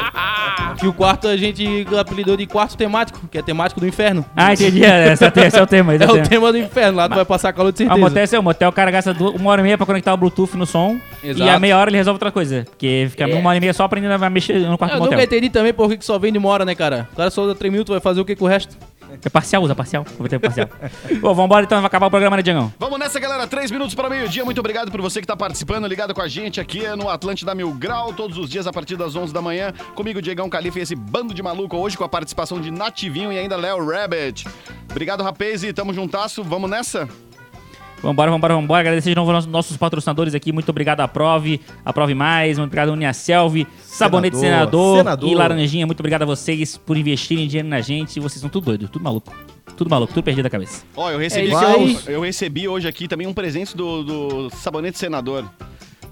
Que o quarto a gente apelidou de quarto temático, que é temático do inferno. Ah, entendi. é, Esse é, o esse é o tema. Esse É é o tema. tema do inferno, lá tu vai passar calor de Ah, o certeza. motel é seu, o motel o cara gasta uma hora e meia pra conectar o Bluetooth no som. Exato. E a meia hora ele resolve outra coisa. Porque fica É. uma hora e meia só aprendendo a mexer no quarto Eu do nunca motel. entendi também por que que só vende uma hora, né, cara? O cara só usa 3 minutos, vai fazer o que com o resto? É parcial, usa parcial. Vou ter parcial. Bom, vambora então, vai acabar o programa, né, Diangão? Vamos nessa, galera. Três minutos para meio-dia. Muito obrigado por você que tá participando, ligado com a gente aqui no Atlântida Mil Grau, todos os dias a partir das 11 da manhã. Comigo, Diegão Califa e esse bando de maluco hoje com a participação de Nativinho e ainda Léo Rabbit. Obrigado, rapaz, e tamo juntasso. Vamos nessa? Vambora, vambora, vambora. Agradecer de novo aos nossos patrocinadores aqui. Muito obrigado à Prove, a Prove Mais, muito obrigado à Uniaselv, Sabonete Senador, Senador. e Laranjinha. Muito obrigado a vocês por investirem dinheiro na gente. Vocês são tudo doido, tudo maluco. Tudo maluco, tudo perdido da cabeça. Ó, eu recebi, aqui- aí. eu recebi hoje aqui também um presente do, do Sabonete Senador.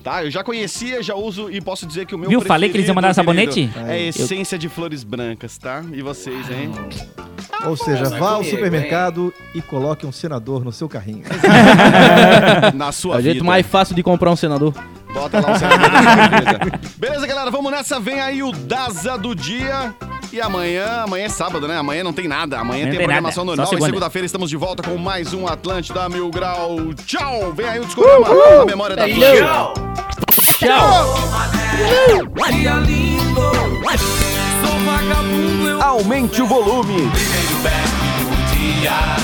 Tá? Eu já conhecia, já uso e posso dizer que o meu Viu? Falei que eles iam mandar sabonete? querido, É essência de flores brancas, tá? E vocês, hein? Ou seja, vai vá ao supermercado e coloque um senador no seu carrinho. Na É sua o jeito vida. mais fácil de comprar um senador. Bota lá o senador. Beleza, galera? Vamos nessa. Vem aí o Daza do dia. E amanhã, amanhã é sábado, né? Amanhã não tem nada. Amanhã Não tem tem programação nada, normal. E segunda. segunda-feira estamos de volta com mais um Atlântida Mil Grau. Tchau! Vem aí o discorama na memória da Atlântida. Tchau. Aumente o volume.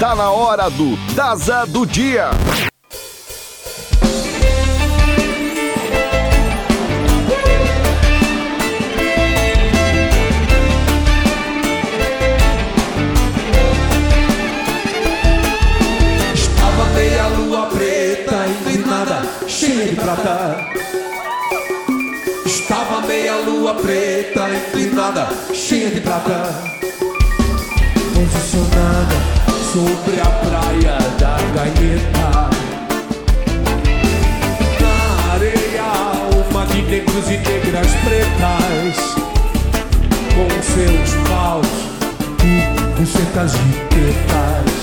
Tá na hora do Daza do dia. Estava meia lua preta, inclinada, cheia de prata. Posicionada sobre a praia da Gaeta. Na areia, uma de negros e negras pretas. Com seus paus e bucetas de pretas.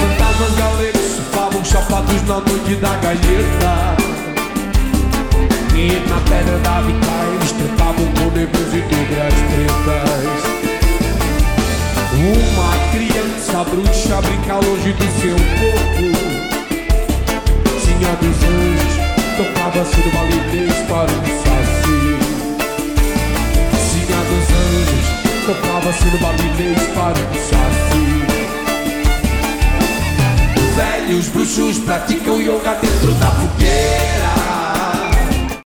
Fantasmas galegos surfavam chapados na noite da galheta E na pedra da vicaia eles tretavam com negros e negras pretas Uma criança bruxa brinca longe do seu corpo. Tinha dos anjos, tocava-se no balinês para um saci. Tinha dos anjos, tocava-se no balinês para um saci Velhos bruxos praticam yoga dentro da fogueira.